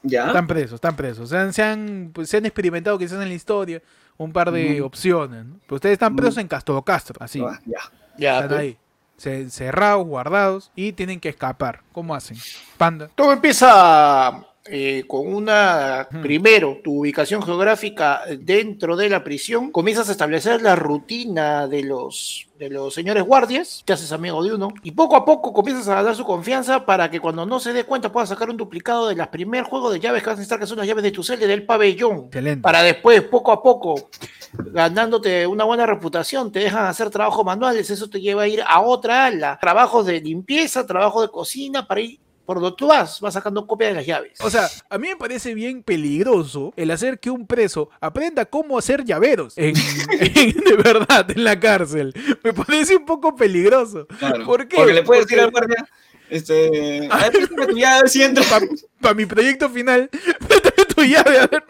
¿Ya?
Están presos, están presos. Se han, se han, pues, se han experimentado quizás en la historia un par de opciones. ¿no? Pero ustedes están presos
Ujú.
en Castro Castro, así.
Ah, ya.
Ya,
Están
pe.
ahí. Encerrados, guardados y tienen que escapar. ¿Cómo hacen? Panda.
Todo empieza eh, con una,
Hmm.
primero, tu ubicación geográfica dentro de la prisión, comienzas a establecer la rutina de los, de los señores guardias, te haces amigo de uno, y poco a poco comienzas a ganar su confianza para que cuando no se dé cuenta puedas sacar un duplicado de las primer juego de llaves que vas a necesitar, que son las llaves de tu celda del pabellón.
Excelente.
Para después, poco a poco, ganándote una buena reputación, te dejan hacer trabajos manuales, eso te lleva a ir a otra ala, trabajos de limpieza, trabajo de cocina, para ir por donde tú vas, vas sacando copia de las llaves.
O sea, a mí me parece bien peligroso el hacer que un preso aprenda cómo hacer llaveros. En, en- de verdad, en la cárcel. Me parece un poco peligroso.
Claro.
¿Por qué?
Porque le puedes decir al guardia, este, a ver, tu llave si entra.
Para mi proyecto final, tu llave, a ver.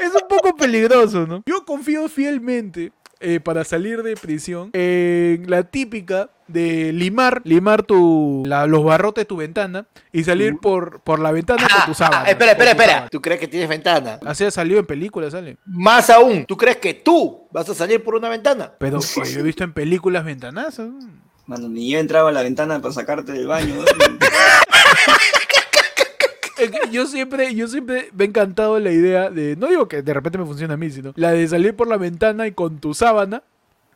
Es un poco peligroso, ¿no? Yo confío fielmente eh, para salir de prisión en la típica de limar, limar tu, la- los barrotes de tu ventana y salir por, por la ventana con tu sábana.
Ah, espera, espera, espera.
sábana.
¿Tú crees que tienes ventana?
Así ha salido en películas, sale.
Más aún, ¿tú crees que tú vas a salir por una ventana?
Pero oye, yo he visto en películas ventanazas. ¿no?
Mano, ni yo entraba a la ventana para sacarte del baño. ¿no?
Es que Yo siempre, yo siempre me ha encantado la idea de, no digo que de repente me funcione a mí, sino la de salir por la ventana y con tu sábana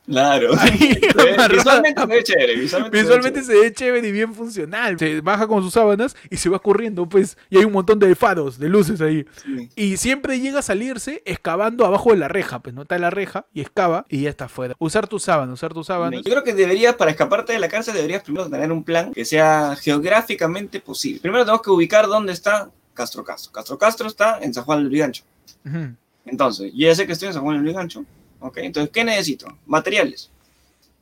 Claro. Visualmente se ve chévere. Visualmente, se ve
Visualmente
chévere.
se ve chévere y bien funcional. Se baja con sus sábanas y se va corriendo, pues. Y hay un montón de faros, de luces ahí.
Sí.
Y siempre llega a salirse excavando abajo de la reja. Pues no está la reja y excava y ya está afuera. Usar tu sábana, usar tus sábanas.
Yo creo que deberías, para escaparte de la cárcel, deberías primero tener un plan que sea geográficamente posible. Primero tenemos que ubicar dónde está Castro Castro. Castro Castro está en San Juan del Lurigancho.
Ujú.
Entonces, yo ya sé que estoy en San Juan del Lurigancho. ¿Ok? Entonces, ¿qué necesito? Materiales.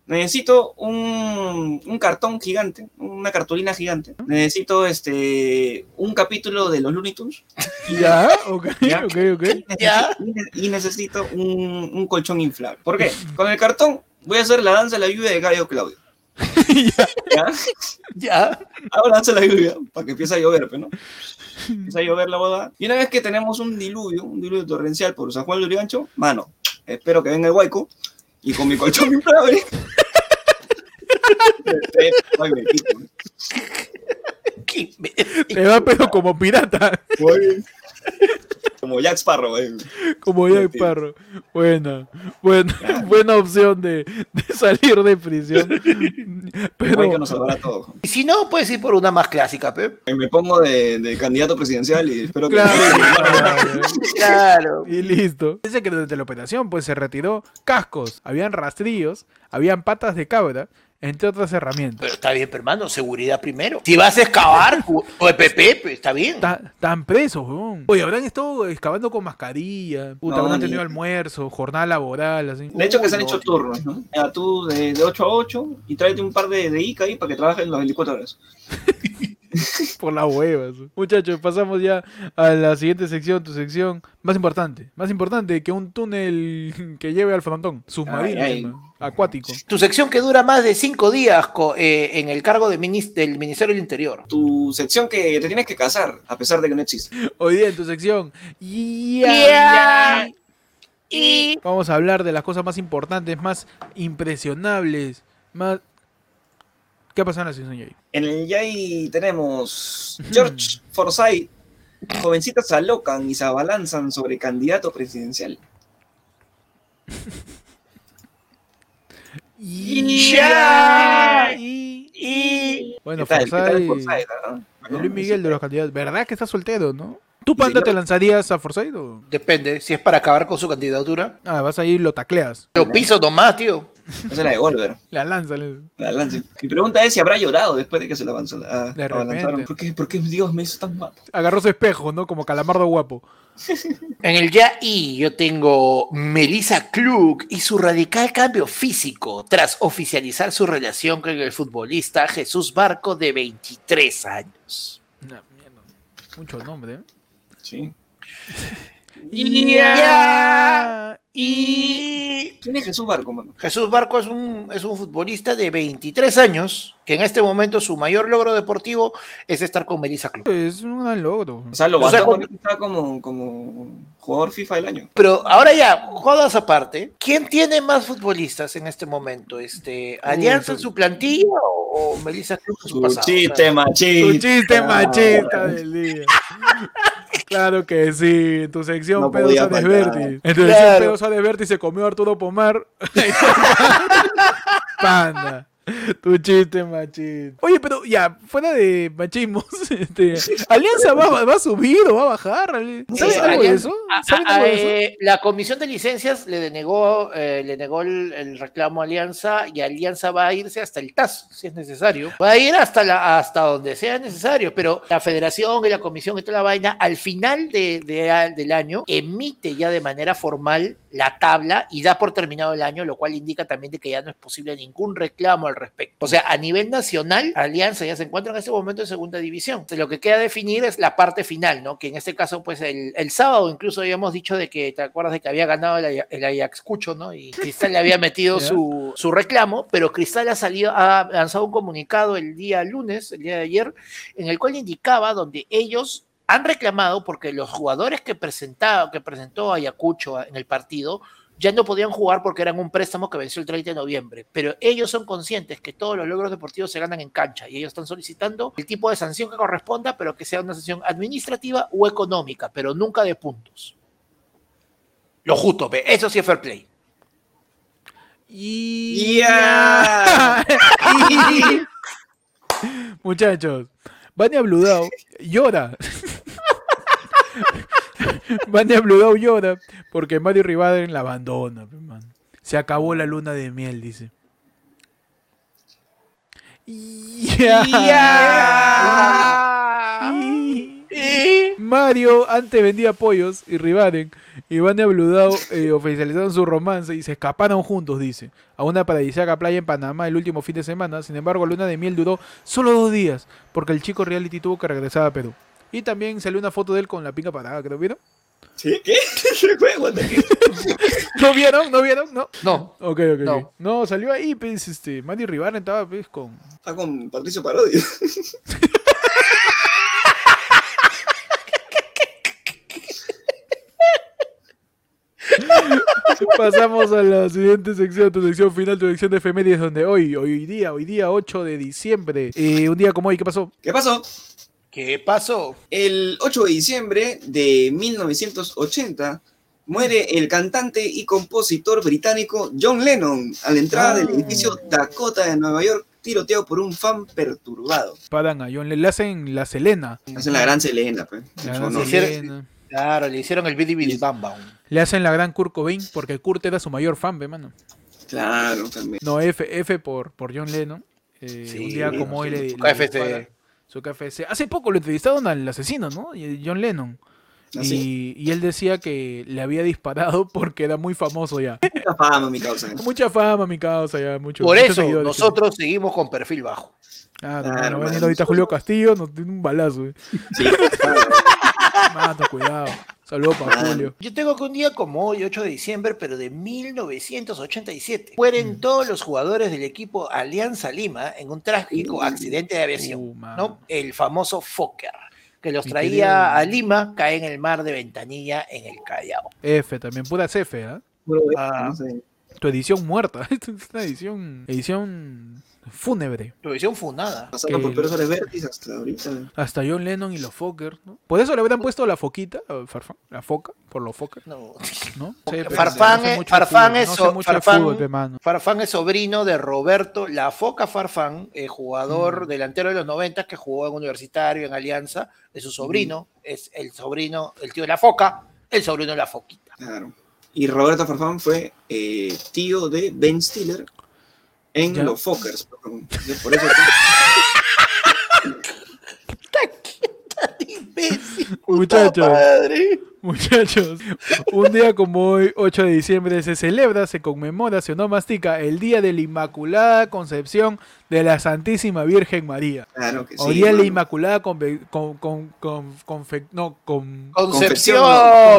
Necesito un, un cartón gigante, una cartulina gigante. Necesito este un capítulo de los Looney Tunes.
Ya, ok,
Ya.
ok, ok.
Ya.
Y ne- Y necesito un, un colchón inflable. ¿Por qué? Con el cartón voy a hacer la danza de la lluvia de Gallo Claudio. ¿Ya?
Ya.
Ahora danza la lluvia para que empiece a llover, pues, ¿no? Empieza a llover la boda. Y una vez que tenemos un diluvio, un diluvio torrencial por San Juan del Lurigancho, mano, espero que venga el huaico y con mi colchón inflable.
Te va pero como pirata.
Voy- Como Jack Sparrow, eh.
Como Jack. Parro. Buena, buena, buena opción de, de salir de prisión. Pero
huaico nos salvará todo.
Y si no, puedes ir por una más clásica, pe.
Me pongo de, de candidato presidencial y espero que.
Claro.
Claro.
Y listo. Dice que durante la operación pues se retiró cascos, habían rastrillos, habían patas de cabra, entre otras herramientas.
Pero está bien, pero, hermano, seguridad primero. Si vas a excavar, o EPP, pues, está bien.
Ta- Están presos, weón. Oye, habrán estado excavando con mascarilla. Puta,
No,
habrán
ni-
tenido almuerzo, jornada laboral, así.
De hecho, que se han hecho
no.
turnos, ¿no? Ya tú de, de 8 a 8 y tráete un par de, de ICA ahí para que trabajen las 24 horas.
Por las huevas. Muchachos, pasamos ya a la siguiente sección, tu sección más importante. Más importante que un túnel que lleve al frontón. Submarino,
Ay, ay.
encima, acuático.
Tu sección que dura más de cinco días eh, en el cargo de del Ministerio del Interior.
Tu sección que te tienes que casar, a pesar de que no existe.
Hoy día en tu sección. ya.
Y
Vamos a hablar de las cosas más importantes, más impresionables, más... ¿Qué pasa en la sección Yay?
En el YAI tenemos George Forsyth. Jovencitas se alocan y se abalanzan sobre candidato presidencial.
Ya.
Y-
y
Bueno,
¿Qué tal? ¿Qué tal
Forsyth, Luis Miguel de los candidatos. ¿Verdad que está soltero, no? ¿Tú, Panda, te lanzarías a Forsyth o...?
depende, si es para acabar con su candidatura.
Ah, vas a ir y lo tacleas.
Lo piso nomás, tío.
Esa es la de Golver.
La lánzale.
La lance. Mi pregunta es si habrá llorado después de que se la avanzó. ah,
De.
¿Por qué, ¿Por qué Dios me hizo tan mal?
Agarró su espejo, ¿no? Como calamardo guapo.
En el ya y yo tengo Melissa Klug y su radical cambio físico tras oficializar su relación con el futbolista Jesús Barco de 23 años.
Mierda. Mucho nombre, ¿eh?
Sí.
Ya. Y
¿Quién es Jesús Barco, mano?
Jesús Barco es un, es un futbolista de 23 años que en este momento su mayor logro deportivo es estar con Melissa Klug.
Es un gran logro.
O sea, lo
O sea, cuando-
como, como jugador FIFA del año.
Pero ahora ya, jodas aparte, ¿quién tiene más futbolistas en este momento? Este, ¿Alianza en su plantilla o, o Melissa Cruz en su
Su
pasado?
chiste, machista.
chiste machista del día. Claro que sí, en tu sección
No faltar.
Berti. En tu sección
Claro.
Pedro Sánchez Berti se comió a Arturo Pomar. Panda. Tu chiste machista. Oye, pero ya, fuera de machismos, este, ¿Alianza va, va a subir o va a bajar? ¿Sabes algo de eso?
A-
¿Saben
a-
algo de eso?
eh, la comisión de licencias le denegó, eh, le negó el, el reclamo a Alianza y Alianza va a irse hasta el TAS, si es necesario. Va a ir hasta, la, hasta donde sea necesario, pero la federación y la comisión y toda la vaina, al final de- de- del año, emite ya de manera formal la tabla y da por terminado el año, lo cual indica también de que ya no es posible ningún reclamo al respecto. O sea, a nivel nacional, Alianza ya se encuentra en este momento en segunda división. Entonces, lo que queda definir es la parte final, ¿no? Que en este caso, pues el, el sábado incluso habíamos dicho de que, ¿te acuerdas de que había ganado el, el Ayacucho, ¿no? Y Cristal le había metido su, su reclamo, pero Cristal ha salido, ha lanzado un comunicado el día lunes, el día de ayer, en el cual indicaba donde ellos han reclamado porque los jugadores que, presentaba, que presentó Ayacucho en el partido ya no podían jugar porque eran un préstamo que venció el 30 de noviembre, pero ellos son conscientes que todos los logros deportivos se ganan en cancha y ellos están solicitando el tipo de sanción que corresponda, pero que sea una sanción administrativa o económica, pero nunca de puntos. Lo justo, eso sí es fair play.
Y...
Ya.
Y- Muchachos, Vania Bludao llora. Vania Bludao llora porque Mario Rivaden la abandona. man. Se acabó la luna de miel, dice. Mario antes vendía pollos y Rivaden y Vania Bludao eh, oficializaron su romance y se escaparon juntos, dice, a una paradisíaca playa en Panamá el último fin de semana. Sin embargo, la luna de miel duró solo dos días porque el chico reality tuvo que regresar a Perú. Y también salió una foto de él con la pinga parada, creo. ¿Vieron?
¿Sí? ¿Qué?
¿No vieron? ¿No vieron? No.
No.
Ok, ok,
No.
No, salió ahí, pues, este, Mario Rivaden estaba, pues, con...
Está con Patricio Parodi.
Pasamos a la siguiente sección, tu sección final, tu sección de efemérides, donde hoy, hoy día, hoy día 8 de diciembre, eh, un día como hoy, ¿qué pasó?
¿Qué pasó?
¿Qué pasó?
El 8 de diciembre de 1980 muere el cantante y compositor británico John Lennon a la entrada del edificio Dakota de Nueva York, tiroteado por un fan perturbado.
Paran a John, le, le hacen la Selena.
Hacen la gran Selena, pues.
Le
hicieron- Claro, le hicieron el Bidi Bidi Bam Bam.
le hacen la gran Kurt Cobain, porque Kurt era su mayor fan, ve, mano.
Claro, también.
No, F, F por, por John Lennon. Eh,
Sí,
un día como hoy le, le dispara- Su KFC. Hace poco lo entrevistaron al asesino, ¿no? Y- John Lennon.
Así.
Y, y él decía que le había disparado porque era muy famoso ya.
Mucha fama, mi causa.
Mucha fama, mi causa, ya. Mucho,
Por
muchos
eso nosotros seguimos con perfil bajo.
Claro,
Claro,
mano, va a venir
mano.
ahorita Julio Castillo, nos tiene un balazo. eh.
Sí, claro.
Mano, cuidado. Saludos para. Julio.
Yo tengo que un día como hoy, 8 de diciembre, pero de 1987, mueren todos los jugadores del equipo Alianza Lima en un trágico
Uh.
accidente de aviación,
Uh.
¿no? El famoso Fokker, que los
Mi
traía
querido-
a Lima, cae en el mar de Ventanilla en el Callao.
F también, puras F, ¿ah?
Puro de-
Ah.
no sé.
Tu edición muerta. Esta es una edición, edición fúnebre.
Televisión fundada.
Pasando
Que-
por Perosores Vértiz hasta ahorita.
Hasta John Lennon y los Fokker, ¿no? Por eso le habrían puesto la foquita, al Farfán, la foca, por los Fokker,
No.
¿no? Pero
Farfán
no
es-
mucho
Farfán es
fútbol, no.
Farfán es sobrino de Roberto La Foca Farfán, eh, jugador
Mm.
delantero de los 90 que jugó en Universitario, en Alianza, es su sobrino, es el sobrino, el tío de La Foca, el sobrino de La Foquita.
Claro. Y Roberto Farfán fue eh, tío de Ben Stiller en
Ya.
Los Fockers. Por eso
Imbécil,
Muchachos.
madre.
Muchachos, un día como hoy, 8 de diciembre, se celebra, se conmemora, se onomastica el Día de la Inmaculada Concepción de la Santísima Virgen María.
Claro que sí.
o Día de la. Inmaculada Conve- con, con, con, confe- no, con,
Concepción.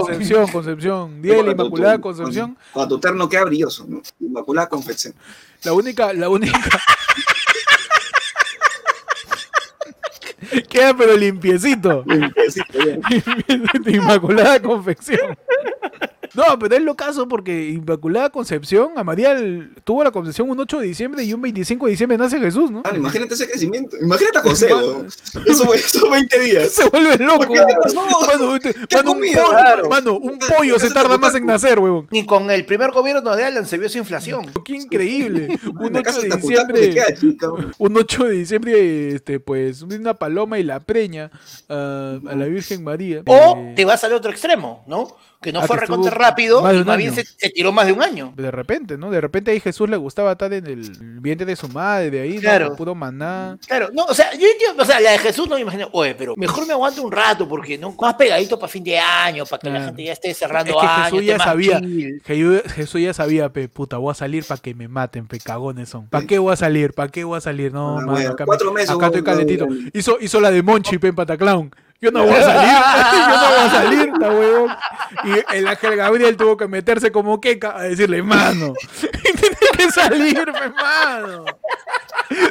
Concepción, Concepción, Día de la
tu-
Inmaculada Concepción,
Cuando tu terno queda brilloso, ¿no? Inmaculada Confección.
la única, la única. Queda pero limpiecito. de Inmaculada Confección. No, pero es lo caso porque Inmaculada Concepción, a María el- tuvo la concepción un 8 de diciembre y un 25 de diciembre nace Jesús, ¿no?
Ah, imagínate ese crecimiento. Imagínate a José, ¿no? Eso fue esos 20 días.
Se vuelve loco. Mano,
¿Qué
mano, un pollo,
Claro.
mano, un pollo se tarda más en nacer, huevón.
Ni con el primer gobierno de Alan se vio esa inflación.
Qué increíble. Un
La
8
casa
de diciembre. Un 8 de diciembre, este, pues, una paloma y la preña ah, a la Virgen María.
O
Eh,
te vas al otro extremo, ¿no? Que no
Ah,
fue
que
recontra rápido
más de
y
un
más bien
año.
se, se tiró más de un año.
De repente, ¿no? De repente ahí Jesús le gustaba estar en el vientre de su madre, de ahí, ¿no?
Claro.
Con Puro maná.
Claro, no, o sea, yo entiendo, o sea, la de Jesús no me imagino, oye, pero mejor me aguanto un rato porque no más pegadito para fin de año, para que la gente ya esté cerrando
Es que
años.
Jesús ya sabía. Jesús, Jesús ya sabía, pe, puta, voy a salir para que me maten, pe, cagones son. ¿Para qué voy a salir? ¿Para qué voy a salir? No,
Ah,
mano,
bueno,
acá, me-
cuatro meses
acá estoy calentito. Hizo, hizo la de Monchi, pe, en Pataclown. Yo no voy a salir, yo no voy a salir, ta huevón. Y el ángel Gabriel tuvo que meterse como queca a decirle, mano, que salir, pe, mano.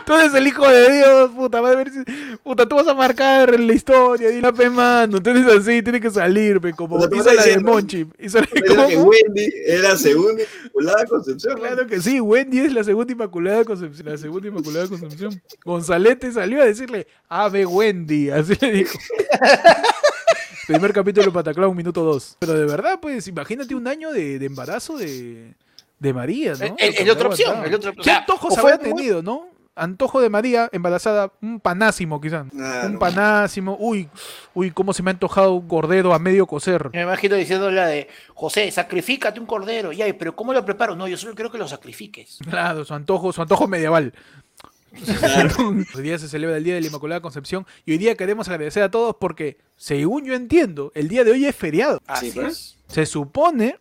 Tú eres el hijo de Dios, puta, va a ver si- puta, tú vas a marcar la historia, dile, pe, mano, tú eres así, tienes que salir, pe, como hizo la de
diciendo-
Monchi. Hizo la-
que. Wendy era segunda Inmaculada Concepción.
Claro que sí, Wendy es la segunda Inmaculada Concepción. La segunda Inmaculada Concepción. Gonzalete salió a decirle, Ave Wendy, así le dijo. Primer capítulo de Pataclown, minuto 2. Pero de verdad, pues, imagínate un año de, de embarazo de, De María, ¿no?
El-
Lo
el-
que
el otra opción, el otro-
¿Qué
sea,
antojos
o
habrá
muy-
tenido, no? Antojo de María embarazada, un panásimo quizás.
Claro.
Un panásimo. Uy, uy, cómo se me ha antojado un cordero a medio cocer.
Me imagino diciendo la de José, sacrifícate un cordero. Ya, pero ¿cómo lo preparo? No, yo solo quiero que lo sacrifiques.
Claro, su antojo, su antojo medieval. Hoy día se celebra el Día de la Inmaculada Concepción y hoy día queremos agradecer a todos porque, según yo entiendo, el día de hoy es feriado.
Así
pues.
es.
Se supone,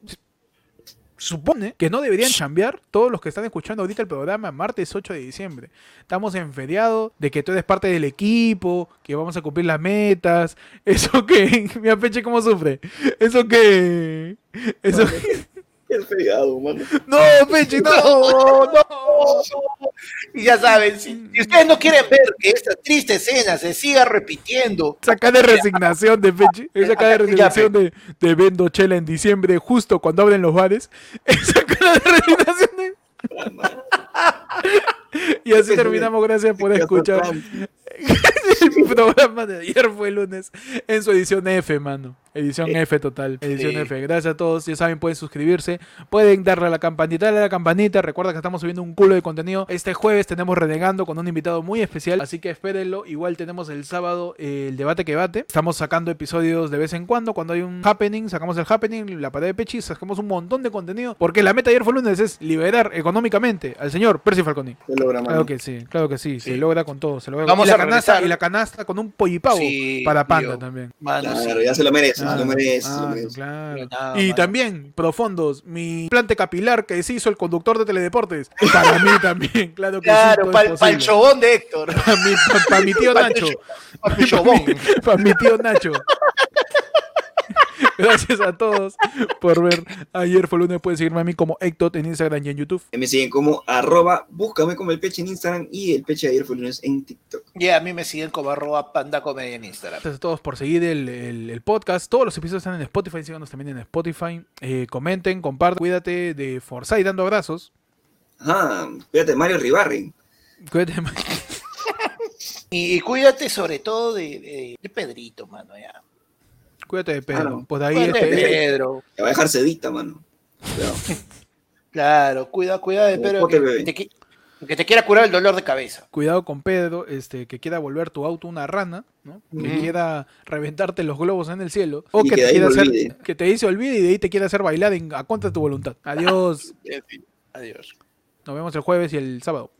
supone que no deberían chambear todos los que están escuchando ahorita el programa martes 8 de diciembre. Estamos en feriado, de que tú eres parte del equipo, que vamos a cumplir las metas. Eso que, mira Peche cómo sufre. Eso que, eso
Fregado, mano.
no, Peche, no.
No, no. Y ya saben, si, si ustedes no quieren ver que esta triste escena se siga repitiendo,
Esa cara de resignación de Pechi, esa cara de resignación de, de vendo chela en diciembre justo cuando abren los bares, esa cara de resignación de... Y así terminamos, gracias por escuchar. El programa de ayer fue el lunes en su edición F, mano. Edición F total. Edición
Sí.
F. Gracias a todos. Ya saben, pueden suscribirse. Pueden darle a la campanita. Dale a la campanita. Recuerda que estamos subiendo un culo de contenido. Este jueves tenemos Renegando con un invitado muy especial. Así que espérenlo. Igual tenemos el sábado eh, el debate que bate. Estamos sacando episodios de vez en cuando. Cuando hay un happening, sacamos el happening, la pared de Pechi, sacamos un montón de contenido. Porque la meta ayer fue el lunes es liberar económicamente al señor Percy Falconi.
Se logra, mano.
Claro que sí, claro que sí, se logra con todo, se logra
Vamos
la
a
canasta
regresar.
y la canasta con un pollipavo
Sí,
para Panda
tío.
también.
mano,
Claro,
sí.
ya se lo merece, se
Claro,
lo merece, se lo
claro,
merece.
claro.
Nada,
Y
mano.
también, profundos, mi implante capilar que se hizo el conductor de Teledeportes. Para mí también, claro que
Claro,
sí.
para el chobón de Héctor.
Para mi, pa- pa' mi tío Nacho.
cho- Para el chobón.
Para mi tío Nacho. Gracias a todos por ver. Ayer fue lunes. Pueden seguirme a mí como Ectot en Instagram y en YouTube.
Me siguen como arroba, búscame como el peche en Instagram y el peche de ayer fue lunes en TikTok.
Y a mí me siguen como arroba panda comedia en Instagram.
Gracias a todos por seguir el, el- el podcast. Todos los episodios están en Spotify. Síganos también en Spotify. Eh, comenten, compartan. Cuídate de Forza y dando abrazos.
Ajá, fíjate, Mario Ribarri.
Cuídate.
Y, y cuídate sobre todo de, de- de Pedrito, mano, ya.
Cuídate de Pedro.
Claro.
Pues de ahí
Cuídate de
este,
Pedro.
Te va a dejar sedita, mano. Cuidado.
Claro, cuida, cuida de Pedro. Que, te qui- que te quiera curar el dolor de cabeza.
cuidado con Pedro, este, que quiera volver tu auto una rana, ¿no? Que quiera reventarte los globos en el cielo. O
Y
que,
que
te quiera hacer, que te dice olvide y de ahí te quiera hacer bailar en, a contra de tu voluntad. Adiós.
En fin, Adiós.
Nos vemos el jueves y el sábado.